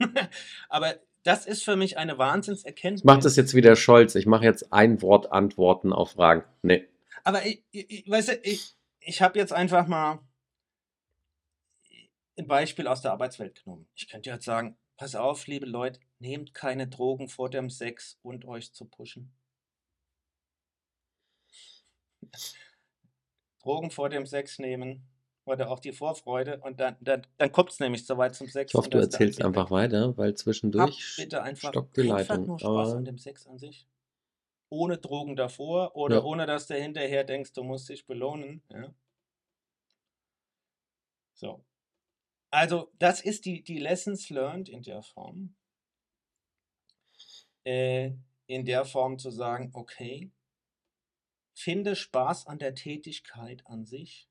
Aber das ist für mich eine Wahnsinnserkenntnis. Ich mache das jetzt wieder Scholz. Ich mache jetzt ein Wort Antworten auf Fragen. Nee. Aber ich, ich, ich weißt du, ich, ich habe jetzt einfach mal ein Beispiel aus der Arbeitswelt genommen. Ich könnte jetzt sagen, pass auf, liebe Leute, nehmt keine Drogen vor dem Sex und euch zu pushen. Drogen vor dem Sex nehmen oder auch die Vorfreude und dann, dann, dann kommt es nämlich so weit zum Sex. Ich hoffe, du erzählst einfach weg. weiter, weil Hab zwischendurch bitte einfach, stockt die einfach Leitung. nur Spaß an dem Sex an sich. Ohne Drogen davor oder Ja. ohne dass du hinterher denkst, du musst dich belohnen. Ja? So. Also, das ist die, die Lessons learned in der Form. Äh, in der Form zu sagen, okay, finde Spaß an der Tätigkeit an sich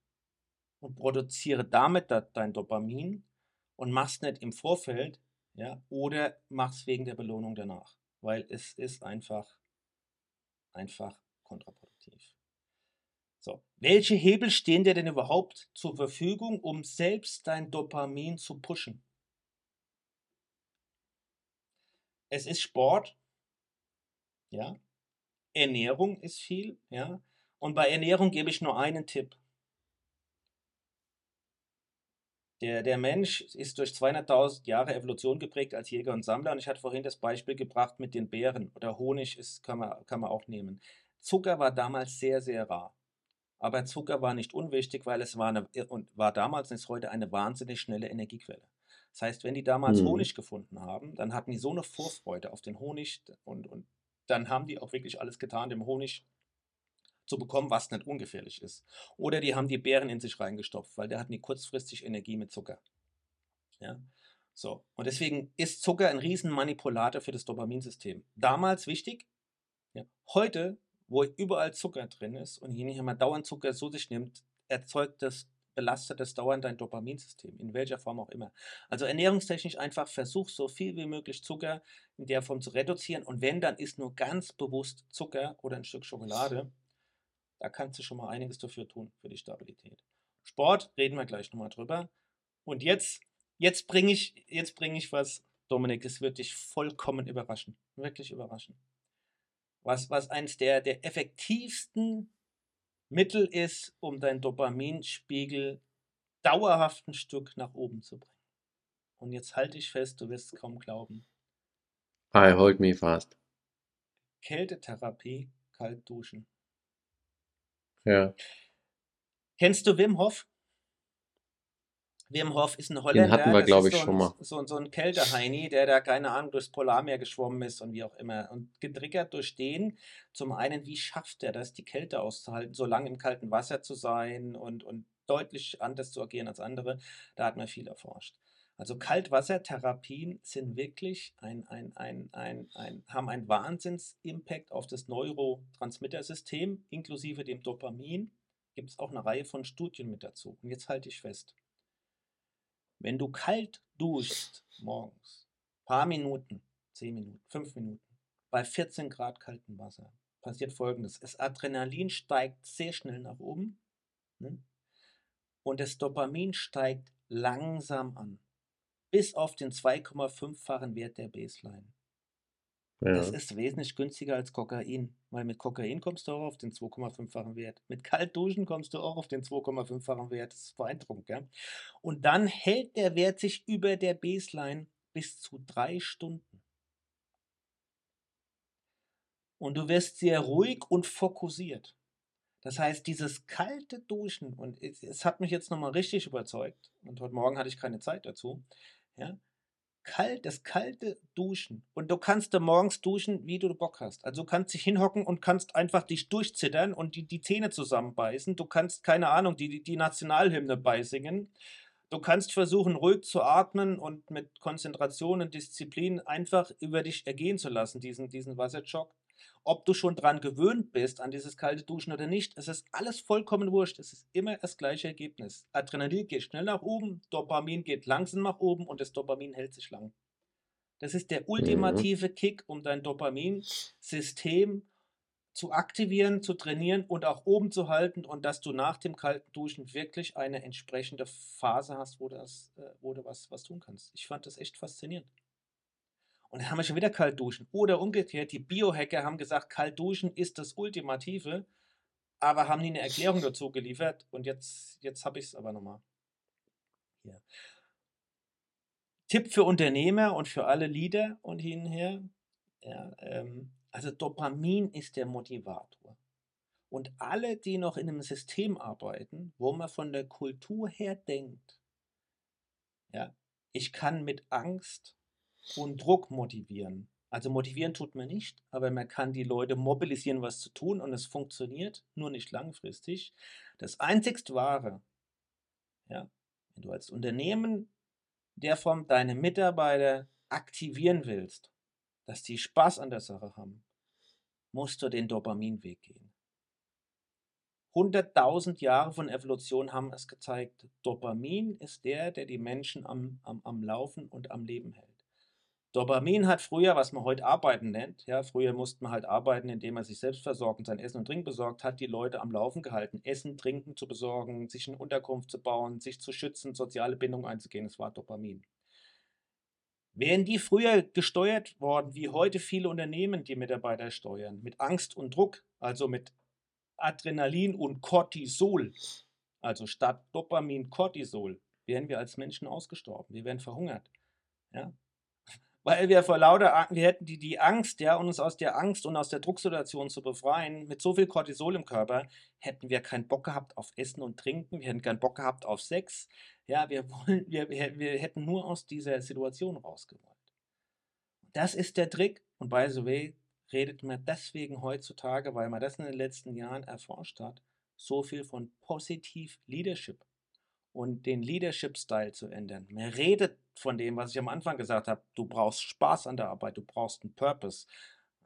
und produziere damit da- dein Dopamin und mach's nicht im Vorfeld, ja, oder mach's wegen der Belohnung danach, weil es ist einfach, einfach kontraproduktiv. So, welche Hebel stehen dir denn überhaupt zur Verfügung, um selbst dein Dopamin zu pushen? Es ist Sport, ja. Ernährung ist viel, ja. Und bei Ernährung gebe ich nur einen Tipp. Der, der Mensch ist durch 200.000 Jahre Evolution geprägt als Jäger und Sammler. Und ich hatte vorhin das Beispiel gebracht mit den Bären. Oder Honig ist, kann, man, kann man auch nehmen. Zucker war damals sehr, sehr rar. Aber Zucker war nicht unwichtig, weil es war, eine, und war damals und ist heute eine wahnsinnig schnelle Energiequelle. Das heißt, wenn die damals Mhm. Honig gefunden haben, dann hatten die so eine Vorfreude auf den Honig und, und dann haben die auch wirklich alles getan, dem Honig zu bekommen, was nicht ungefährlich ist. Oder die haben die Beeren in sich reingestopft, weil der hatten die kurzfristig Energie mit Zucker. Ja, so. Und deswegen ist Zucker ein Riesenmanipulator für das Dopaminsystem. Damals wichtig, ja. heute, wo überall Zucker drin ist und je nicht immer dauernd Zucker zu sich nimmt, erzeugt das, belastet das dauernd dein Dopaminsystem, in welcher Form auch immer. Also ernährungstechnisch einfach versuch so viel wie möglich Zucker in der Form zu reduzieren und wenn, dann ist nur ganz bewusst Zucker oder ein Stück Schokolade. Da kannst du schon mal einiges dafür tun, für die Stabilität. Sport, reden wir gleich nochmal drüber. Und jetzt, jetzt bringe ich, jetzt bringe ich was, Dominik, es wird dich vollkommen überraschen. Wirklich überraschen. Was, was eins der, der effektivsten Mittel ist, um deinen Dopaminspiegel dauerhaft ein Stück nach oben zu bringen. Und jetzt halte ich fest, du wirst es kaum glauben. I hold me fast. Kältetherapie, kalt duschen. Ja. Kennst du Wim Hof? Wim Hof ist ein Den Holländer. hatten wir, glaube ich, so schon ein, mal. So, so ein Kälteheini, der da, keine Ahnung, durchs Polarmeer geschwommen ist und wie auch immer. Und getriggert durch den, zum einen, wie schafft er das, die Kälte auszuhalten, so lange im kalten Wasser zu sein und, und deutlich anders zu agieren als andere. Da hat man viel erforscht. Also Kaltwassertherapien sind wirklich ein, ein, ein, ein, ein, haben einen Wahnsinns-Impact auf das Neurotransmittersystem, inklusive dem Dopamin. Gibt es auch eine Reihe von Studien mit dazu. Und jetzt halte ich fest. Wenn du kalt duschst morgens, paar Minuten, 10 Minuten, 5 Minuten, bei 14 Grad kaltem Wasser, passiert folgendes. Das Adrenalin steigt sehr schnell nach oben ne? und das Dopamin steigt langsam an, bis auf den 2,5-fachen Wert der Baseline. Das Ja. ist wesentlich günstiger als Kokain, weil mit Kokain kommst du auch auf den 2,5-fachen Wert. Mit Kaltduschen kommst du auch auf den 2,5-fachen Wert. Das ist beeindruckend, gell? Und dann hält der Wert sich über der Baseline bis zu drei Stunden. Und du wirst sehr ruhig und fokussiert. Das heißt, dieses kalte Duschen, und es, es hat mich jetzt nochmal richtig überzeugt, und heute Morgen hatte ich keine Zeit dazu, ja, kalt, das kalte Duschen. Und du kannst da morgens duschen, wie du Bock hast. Also du kannst dich hinhocken und kannst einfach dich durchzittern und die, die Zähne zusammenbeißen. Du kannst, keine Ahnung, die, die- Nationalhymne beisingen. Du kannst versuchen, ruhig zu atmen und mit Konzentration und Disziplin einfach über dich ergehen zu lassen, diesen, diesen Wasserjog. Ob du schon dran gewöhnt bist, an dieses kalte Duschen oder nicht, es ist alles vollkommen wurscht. Es ist immer das gleiche Ergebnis. Adrenalin geht schnell nach oben, Dopamin geht langsam nach oben und das Dopamin hält sich lang. Das ist der ultimative Kick, um dein Dopaminsystem zu aktivieren, zu trainieren und auch oben zu halten und dass du nach dem kalten Duschen wirklich eine entsprechende Phase hast, wo, das, äh, wo du was, was tun kannst. Ich fand das echt faszinierend. Und dann haben wir schon wieder kalt duschen. Oder umgekehrt, die Biohacker haben gesagt, kalt duschen ist das Ultimative, aber haben nie eine Erklärung dazu geliefert. Und jetzt, jetzt habe ich es aber nochmal. Hier. Tipp für Unternehmer und für alle Leader und hinher. Ja, ähm, also Dopamin ist der Motivator. Und alle, die noch in einem System arbeiten, wo man von der Kultur her denkt, ja, ich kann mit Angst und Druck motivieren. Also motivieren tut man nicht, aber man kann die Leute mobilisieren, was zu tun und es funktioniert, nur nicht langfristig. Das einzigst Wahre, ja, wenn du als Unternehmen der Form deine Mitarbeiter aktivieren willst, dass die Spaß an der Sache haben, musst du den Dopaminweg gehen. 100.000 Jahre von Evolution haben es gezeigt. Dopamin ist der, der die Menschen am, am, am Laufen und am Leben hält. Dopamin hat früher, was man heute Arbeiten nennt, ja, früher musste man halt arbeiten, indem man sich selbst versorgt und sein Essen und Trinken besorgt hat, die Leute am Laufen gehalten. Essen, Trinken zu besorgen, sich eine Unterkunft zu bauen, sich zu schützen, soziale Bindung einzugehen, das war Dopamin. Wären die früher gesteuert worden, wie heute viele Unternehmen die Mitarbeiter steuern, mit Angst und Druck, also mit Adrenalin und Cortisol, also statt Dopamin Cortisol, wären wir als Menschen ausgestorben, wir wären verhungert. Ja? Weil wir vor lauter, wir hätten die, die Angst, ja, uns aus der Angst und aus der Drucksituation zu befreien, mit so viel Cortisol im Körper, hätten wir keinen Bock gehabt auf Essen und Trinken, wir hätten keinen Bock gehabt auf Sex, ja, wir, wollen, wir, wir, hätten nur aus dieser Situation rausgewollt. Das ist der Trick. Und by the way, redet man deswegen heutzutage, weil man das in den letzten Jahren erforscht hat, so viel von Positiv Leadership und den Leadership-Style zu ändern. Man redet von dem, was ich am Anfang gesagt habe. Du brauchst Spaß an der Arbeit, du brauchst einen Purpose.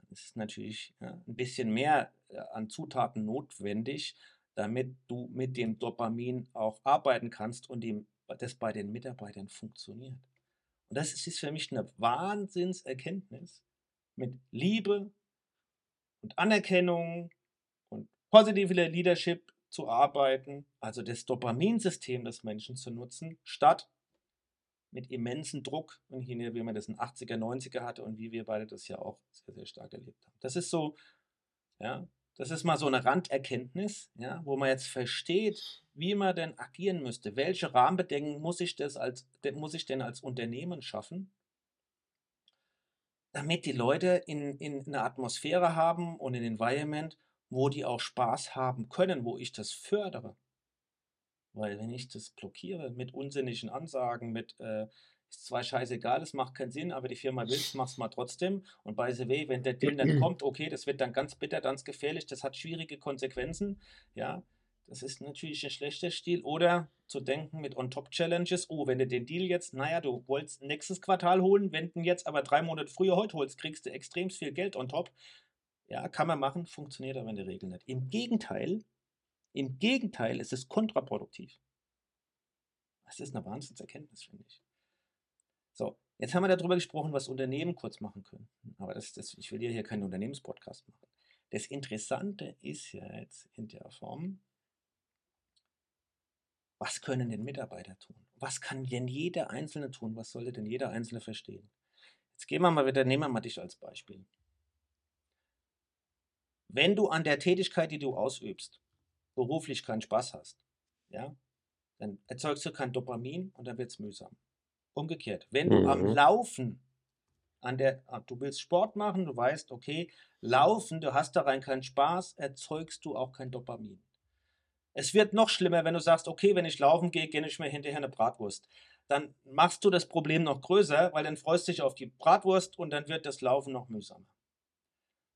Es ist natürlich ja, ein bisschen mehr äh, an Zutaten notwendig, damit du mit dem Dopamin auch arbeiten kannst und dem, das bei den Mitarbeitern funktioniert. Und das ist für mich eine Wahnsinnserkenntnis mit Liebe und Anerkennung und positiver Leadership zu arbeiten, also das Dopaminsystem des Menschen zu nutzen, statt mit immensen Druck und hier, wie man das in 80er, 90er hatte und wie wir beide das ja auch sehr, sehr stark erlebt haben. Das ist so, ja, das ist mal so eine Randerkenntnis, ja, wo man jetzt versteht, wie man denn agieren müsste. Welche Rahmenbedingungen muss ich, das als, muss ich denn als Unternehmen schaffen, damit die Leute in, in eine Atmosphäre haben und ein Environment, wo die auch Spaß haben können, wo ich das fördere. Weil wenn ich das blockiere mit unsinnigen Ansagen, mit äh, ist zwar scheißegal, es macht keinen Sinn, aber die Firma will es, mach's mal trotzdem. Und by the way, wenn der Deal dann kommt, okay, das wird dann ganz bitter, ganz gefährlich, das hat schwierige Konsequenzen, ja, das ist natürlich ein schlechter Stil. Oder zu denken mit On-Top-Challenges, oh, wenn du den Deal jetzt, naja, du wolltest nächstes Quartal holen, wenn du jetzt aber drei Monate früher heute holst, kriegst du extrem viel Geld on top. Ja, kann man machen, funktioniert aber in der Regel nicht. Im Gegenteil, im Gegenteil ist es kontraproduktiv. Das ist eine Wahnsinnserkenntnis, finde ich. So, jetzt haben wir darüber gesprochen, was Unternehmen kurz machen können. Aber das, das, ich will hier keinen Unternehmenspodcast machen. Das Interessante ist ja jetzt in der Form, was können denn Mitarbeiter tun? Was kann denn jeder Einzelne tun? Was sollte denn jeder Einzelne verstehen? Jetzt gehen wir mal wieder, nehmen wir mal dich als Beispiel. Wenn du an der Tätigkeit, die du ausübst, beruflich keinen Spaß hast, ja, dann erzeugst du kein Dopamin und dann wird es mühsam. Umgekehrt, wenn du mhm. am Laufen an der, ah, du willst Sport machen, du weißt, okay, Laufen, du hast daran keinen Spaß, erzeugst du auch kein Dopamin. Es wird noch schlimmer, wenn du sagst, okay, wenn ich laufen gehe, gehe ich mir hinterher eine Bratwurst. Dann machst du das Problem noch größer, weil dann freust du dich auf die Bratwurst und dann wird das Laufen noch mühsamer.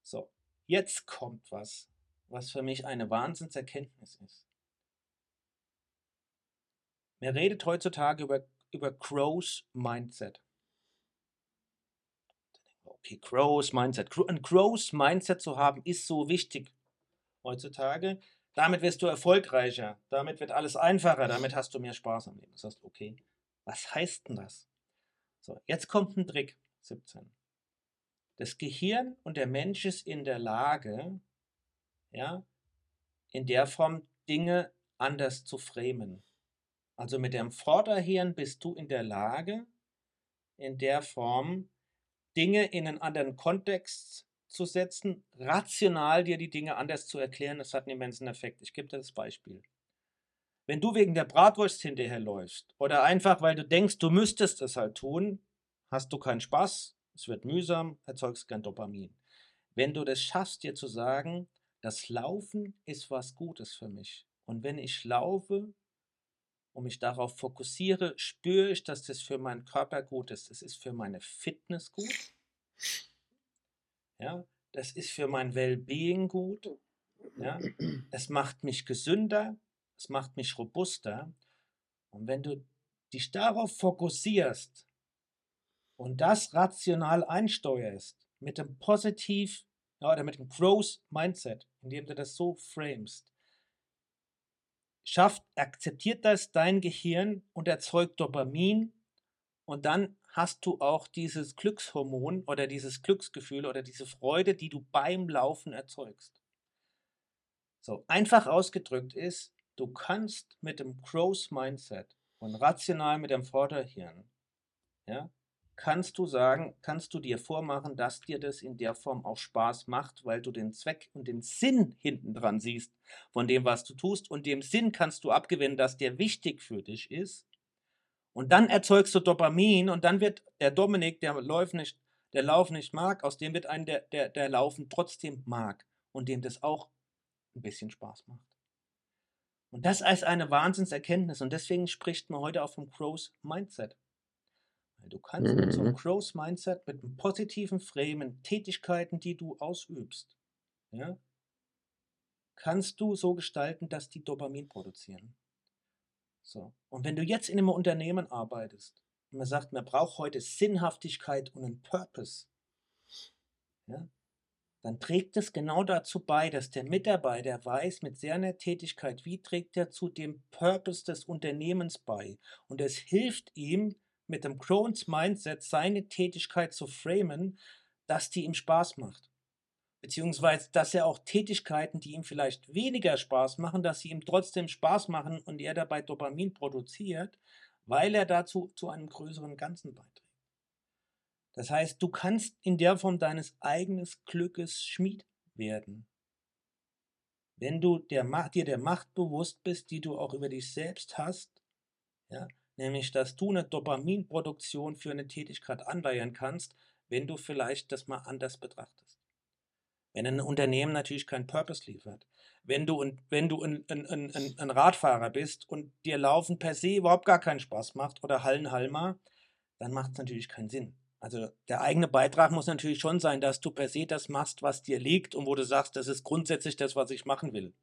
So, Jetzt kommt was, was für mich eine Wahnsinnserkenntnis ist. Man redet heutzutage über, über Crows Mindset. Okay, Crows Mindset. Ein Crows Mindset zu haben, ist so wichtig heutzutage. Damit wirst du erfolgreicher, damit wird alles einfacher, damit hast du mehr Spaß am Leben. Das heißt, okay, was heißt denn das? So, jetzt kommt ein Trick, 17. Das Gehirn und der Mensch ist in der Lage, ja, in der Form Dinge anders zu framen. Also mit dem Vorderhirn bist du in der Lage, in der Form Dinge in einen anderen Kontext zu setzen, rational dir die Dinge anders zu erklären. Das hat einen immensen Effekt. Ich gebe dir das Beispiel. Wenn du wegen der Bratwurst hinterherläufst oder einfach, weil du denkst, du müsstest es halt tun, hast du keinen Spaß, es wird mühsam, erzeugst kein Dopamin. Wenn du das schaffst, dir zu sagen, das Laufen ist was Gutes für mich. Und wenn ich laufe und mich darauf fokussiere, spüre ich, dass das für meinen Körper gut ist. Es ist für meine Fitness gut. Ja, das ist für mein Wellbeing gut. Ja, es macht mich gesünder, es macht mich robuster. Und wenn du dich darauf fokussierst, und das rational einsteuerst, mit dem Positiv ja, oder mit dem Growth Mindset, indem du das so framest, schafft, akzeptiert das dein Gehirn und erzeugt Dopamin und dann hast du auch dieses Glückshormon oder dieses Glücksgefühl oder diese Freude, die du beim Laufen erzeugst. So, einfach ausgedrückt ist, du kannst mit dem Growth Mindset und rational mit dem Vorderhirn, ja, kannst du sagen, kannst du dir vormachen, dass dir das in der Form auch Spaß macht, weil du den Zweck und den Sinn hinten dran siehst von dem, was du tust. Und dem Sinn kannst du abgewinnen, dass der wichtig für dich ist. Und dann erzeugst du Dopamin und dann wird der Dominik, der Lauf nicht, der Lauf nicht mag, aus dem wird ein, der, der, der Laufen trotzdem mag und dem das auch ein bisschen Spaß macht. Und das ist eine Wahnsinnserkenntnis und deswegen spricht man heute auch vom Growth Mindset. Du kannst mit so einem Mhm. Growth Mindset, mit einem positiven Framen, Tätigkeiten, die du ausübst, ja, kannst du so gestalten, dass die Dopamin produzieren. So. Und wenn du jetzt in einem Unternehmen arbeitest und man sagt, man braucht heute Sinnhaftigkeit und einen Purpose, ja, dann trägt es genau dazu bei, dass der Mitarbeiter weiß mit seiner Tätigkeit, wie trägt er zu dem Purpose des Unternehmens bei. Und es hilft ihm, mit dem Crohn's Mindset seine Tätigkeit zu framen, dass die ihm Spaß macht. Beziehungsweise, dass er auch Tätigkeiten, die ihm vielleicht weniger Spaß machen, dass sie ihm trotzdem Spaß machen und er dabei Dopamin produziert, weil er dazu zu einem größeren Ganzen beiträgt. Das heißt, du kannst in der Form deines eigenen Glückes Schmied werden. Wenn du der dir der Macht bewusst bist, die du auch über dich selbst hast, ja, nämlich dass du eine Dopaminproduktion für eine Tätigkeit anleiern kannst, wenn du vielleicht das mal anders betrachtest. Wenn ein Unternehmen natürlich keinen Purpose liefert, wenn du, ein, wenn du ein, ein, ein, ein- Radfahrer bist und dir Laufen per se überhaupt gar keinen Spaß macht oder Hallenhalmer, dann macht es natürlich keinen Sinn. Also der eigene Beitrag muss natürlich schon sein, dass du per se das machst, was dir liegt und wo du sagst, das ist grundsätzlich das, was ich machen will.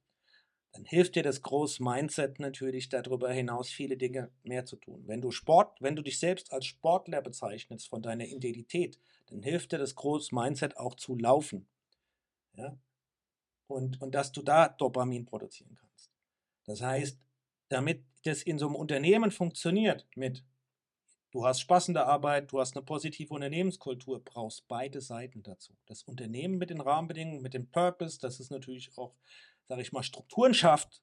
Dann hilft dir das Groß Mindset natürlich darüber hinaus viele Dinge mehr zu tun. Wenn du Sport, wenn du dich selbst als Sportler bezeichnest von deiner Identität, dann hilft dir das Groß Mindset auch zu laufen. Ja? Und, und dass du da Dopamin produzieren kannst. Das heißt, damit das in so einem Unternehmen funktioniert mit Du hast Spaß in der Arbeit, du hast eine positive Unternehmenskultur, brauchst beide Seiten dazu. Das Unternehmen mit den Rahmenbedingungen, mit dem Purpose, dass es natürlich auch, sage ich mal, Strukturen schafft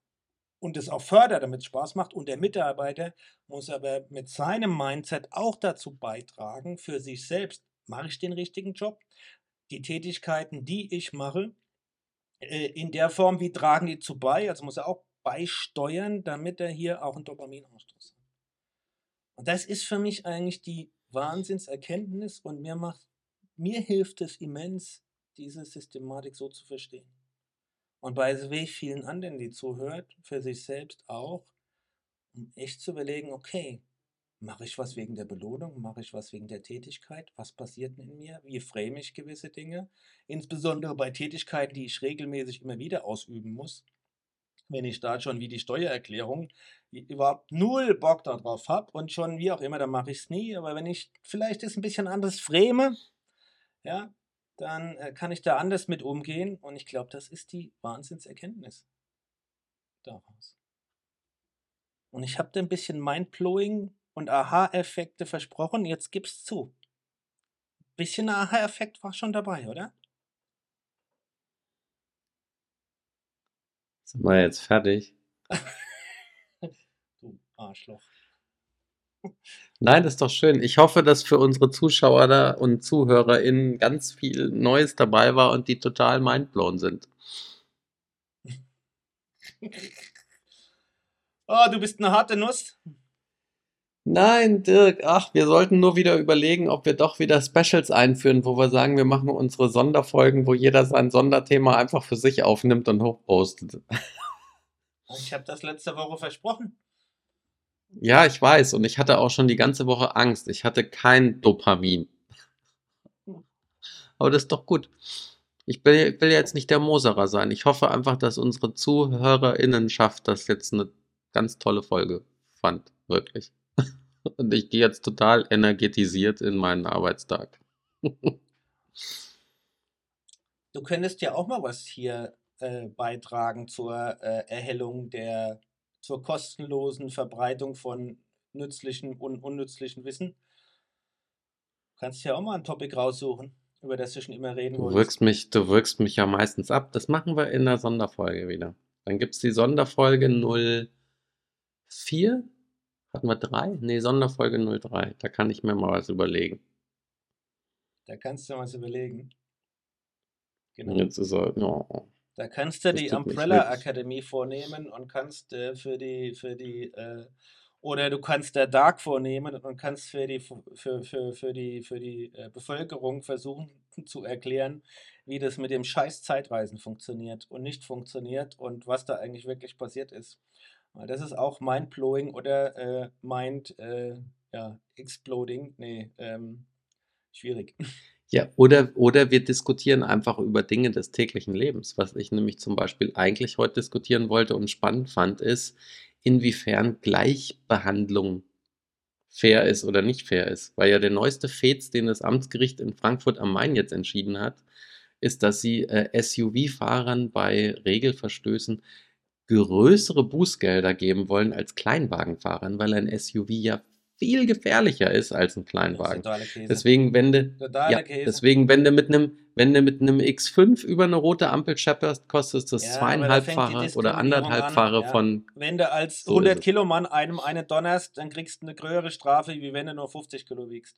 und es auch fördert, damit es Spaß macht. Und der Mitarbeiter muss aber mit seinem Mindset auch dazu beitragen, für sich selbst, mache ich den richtigen Job? Die Tätigkeiten, die ich mache, äh, in der Form, wie tragen die zu bei? Also muss er auch beisteuern, damit er hier auch einen Dopaminausstoß hat. Und das ist für mich eigentlich die Wahnsinnserkenntnis und mir macht, mir hilft es immens, diese Systematik so zu verstehen. Und bei so wie vielen anderen, die zuhört, für sich selbst auch, um echt zu überlegen, okay, mache ich was wegen der Belohnung, mache ich was wegen der Tätigkeit, was passiert denn in mir, wie frame ich gewisse Dinge, insbesondere bei Tätigkeiten, die ich regelmäßig immer wieder ausüben muss, wenn ich da schon wie die Steuererklärung überhaupt null Bock darauf habe und schon wie auch immer, dann mache ich es nie. Aber wenn ich vielleicht das ein bisschen anders frame, ja, dann äh, kann ich da anders mit umgehen. Und ich glaube, das ist die Wahnsinnserkenntnis daraus. Und ich habe da ein bisschen Mindblowing und Aha-Effekte versprochen. Jetzt gib's zu. Bisschen Aha-Effekt war schon dabei, oder? Sind wir jetzt fertig? Du Arschloch. Nein, das ist doch schön. Ich hoffe, dass für unsere Zuschauer da und ZuhörerInnen ganz viel Neues dabei war und die total mindblown sind. Oh, du bist eine harte Nuss. Nein, Dirk, ach, wir sollten nur wieder überlegen, ob wir doch wieder Specials einführen, wo wir sagen, wir machen unsere Sonderfolgen, wo jeder sein Sonderthema einfach für sich aufnimmt und hochpostet. Ich habe das letzte Woche versprochen. Ja, ich weiß, und ich hatte auch schon die ganze Woche Angst. Ich hatte kein Dopamin. Aber das ist doch gut. Ich will, will jetzt nicht der Moserer sein. Ich hoffe einfach, dass unsere ZuhörerInnen schafft, das jetzt eine ganz tolle Folge fand. Wirklich. Und ich gehe jetzt total energetisiert in meinen Arbeitstag. Du könntest ja auch mal was hier äh, beitragen zur äh, Erhellung der, zur kostenlosen Verbreitung von nützlichem und unnützlichem Wissen. kannst ja auch mal ein Topic raussuchen, über das du schon immer reden Du wolltest. wirkst mich, du wirkst mich ja meistens ab. Das machen wir in der Sonderfolge wieder. Dann gibt es die Sonderfolge 04. Hatten wir drei? Nee, Sonderfolge 03. Da kann ich mir mal was überlegen. Da kannst du mal was überlegen. Genau. Jetzt ist er. Oh. Da kannst du Das die Umbrella Akademie vornehmen und kannst äh, für die, für die, äh, oder du kannst der Dark vornehmen und kannst für die, für, für, für die, für die äh, Bevölkerung versuchen zu erklären, wie das mit dem Scheiß Zeitreisen funktioniert und nicht funktioniert und was da eigentlich wirklich passiert ist. Weil das ist auch mind-blowing oder äh, mind, äh, ja, exploding. Nee, ähm, schwierig. Ja, oder, oder wir diskutieren einfach über Dinge des täglichen Lebens. Was ich nämlich zum Beispiel eigentlich heute diskutieren wollte und spannend fand, ist, inwiefern Gleichbehandlung fair ist oder nicht fair ist. Weil ja der neueste Fez, den das Amtsgericht in Frankfurt am Main jetzt entschieden hat, ist, dass sie äh, SUV-Fahrern bei Regelverstößen größere Bußgelder geben wollen als Kleinwagenfahrern, weil ein SUV ja viel gefährlicher ist als ein Kleinwagen. Deswegen, wenn du, ja, deswegen, wenn du mit einem, wenn du mit einem X5 über eine rote Ampel schepperst, kostet das Ja, da zweieinhalb Fahrer oder Diskriminierung anderthalb an, Fahrer ja. von, Wenn du als So ist 100 es. Kilo Mann einem eine donnerst, dann kriegst du eine größere Strafe, wie wenn du nur 50 Kilo wiegst.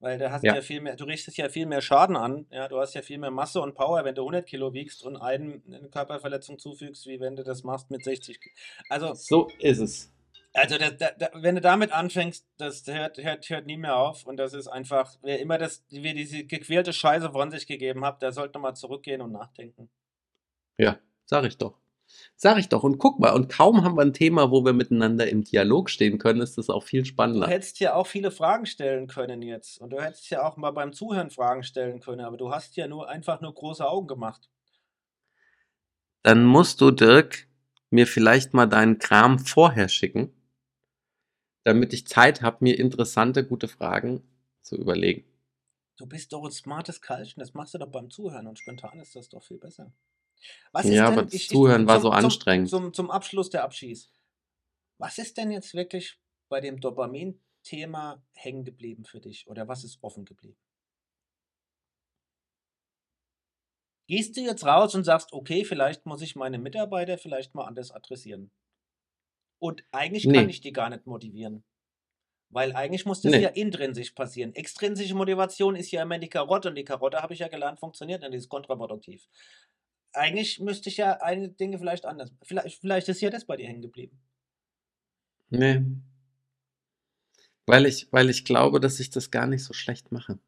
Weil da hast Ja. ja. viel mehr, du richtest ja viel mehr Schaden an, ja, du hast ja viel mehr Masse und Power, wenn du 100 Kilo wiegst und einem eine Körperverletzung zufügst, wie wenn du das machst mit 60 Kilo. Also, so ist es. Also das, da, da, wenn du damit anfängst, das hört, hört, hört nie mehr auf und das ist einfach, wer immer das, wer diese gequälte Scheiße von sich gegeben hat, der sollte mal zurückgehen und nachdenken. Ja, sag ich doch. Sag ich doch. Und guck mal, und kaum haben wir ein Thema, wo wir miteinander im Dialog stehen können, ist das auch viel Du spannender. hättest ja auch viele Fragen stellen können jetzt. Und du hättest ja auch mal beim Zuhören Fragen stellen können, aber du hast ja nur einfach nur große Augen gemacht. Dann musst du, Dirk, mir vielleicht mal deinen Kram vorher schicken, damit ich Zeit habe, mir interessante, gute Fragen zu überlegen. Du bist doch ein smartes Kalchen, das machst du doch beim Zuhören und spontan ist das doch viel besser. Was Ja, aber das Zuhören war so anstrengend. Zum, zum Abschluss der Abschieß. Was ist denn jetzt wirklich bei dem Dopamin-Thema hängen geblieben für dich oder was ist offen geblieben? Gehst du jetzt raus und sagst, okay, vielleicht muss ich meine Mitarbeiter vielleicht mal anders adressieren? Und eigentlich kann Nee. ich die gar nicht motivieren. Weil eigentlich muss das Nee. ja intrinsisch passieren. Extrinsische Motivation ist ja immer die Karotte und die Karotte habe ich ja gelernt, funktioniert und die ist kontraproduktiv. Eigentlich müsste ich ja einige Dinge vielleicht anders. Vielleicht, vielleicht ist ja das bei dir hängen geblieben. Nee. Weil ich, weil ich glaube, dass ich das gar nicht so schlecht mache.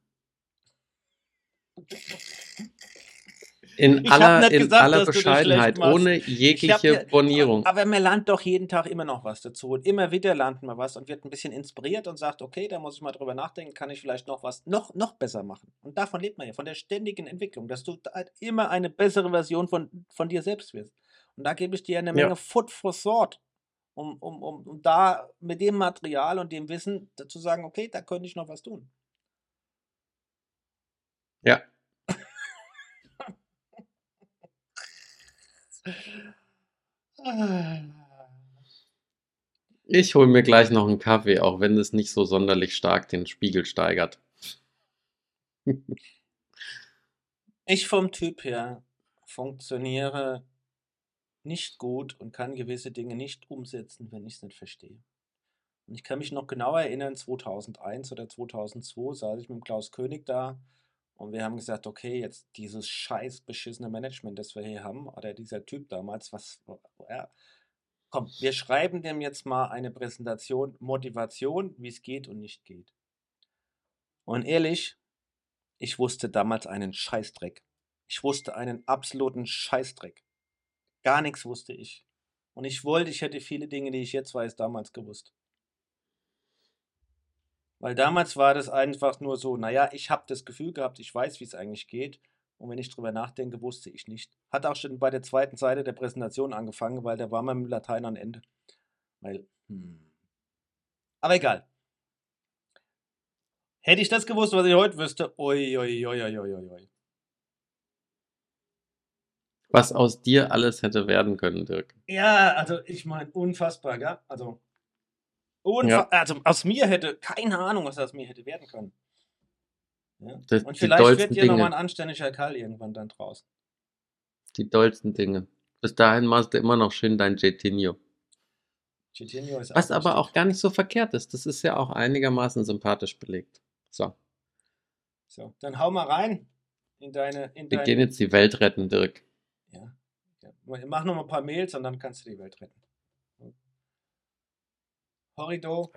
In Ich hab aller, in gesagt, aller Bescheidenheit, ohne Ich hab jegliche ja- Bonierung. Aber man lernt doch jeden Tag immer noch was dazu. Und immer wieder lernt man was und wird ein bisschen inspiriert und sagt, okay, da muss ich mal drüber nachdenken, kann ich vielleicht noch was noch, noch besser machen. Und davon lebt man ja, von der ständigen Entwicklung, dass du halt immer eine bessere Version von, von dir selbst wirst. Und da gebe ich dir eine Ja. Menge Foot for Thought, um, um, um, um da mit dem Material und dem Wissen zu sagen, okay, da könnte ich noch was tun. Ja. Ich hole mir gleich noch einen Kaffee, auch wenn es nicht so sonderlich stark den Spiegel steigert. Ich vom Typ her funktioniere nicht gut und kann gewisse Dinge nicht umsetzen, wenn ich es nicht verstehe. Und ich kann mich noch genau erinnern, 2001 oder 2002 saß ich mit Klaus König da und wir haben gesagt, okay, jetzt dieses scheiß beschissene Management, das wir hier haben, oder dieser Typ damals, was, ja, komm, wir schreiben dem jetzt mal eine Präsentation, Motivation, wie es geht und nicht geht. Und ehrlich, ich wusste damals einen Scheißdreck. Ich wusste einen absoluten Scheißdreck. Gar nichts wusste ich. Und ich wollte, ich hätte viele Dinge, die ich jetzt weiß, damals gewusst. Weil damals war das einfach nur so, naja, ich habe das Gefühl gehabt, ich weiß, wie es eigentlich geht. Und wenn ich drüber nachdenke, wusste ich nicht. Hat auch schon bei der zweiten Seite der Präsentation angefangen, weil da war man mit Latein am Ende. Weil, hm. Aber egal. Hätte ich das gewusst, was ich heute wüsste, oi, oi, oi, oi, oi, oi. Was aus dir alles hätte werden können, Dirk. Ja, also ich meine, unfassbar, gell? Also, unfa Ja. also aus mir hätte, keine Ahnung, was aus mir hätte werden können. Ja? Das- Und vielleicht wird dir nochmal ein anständiger Kerl irgendwann dann draußen. Die dollsten Dinge. Bis dahin machst du immer noch schön dein Jetinho. Chitinho ist Was aber auch gar nicht so verkehrt ist. Das ist ja auch einigermaßen sympathisch belegt. So, So, dann hau mal rein in deine. In wir deine gehen jetzt die Welt retten, Dirk. ja, ja. Mach noch mal ein paar Mails und dann kannst du die Welt retten. Horrido.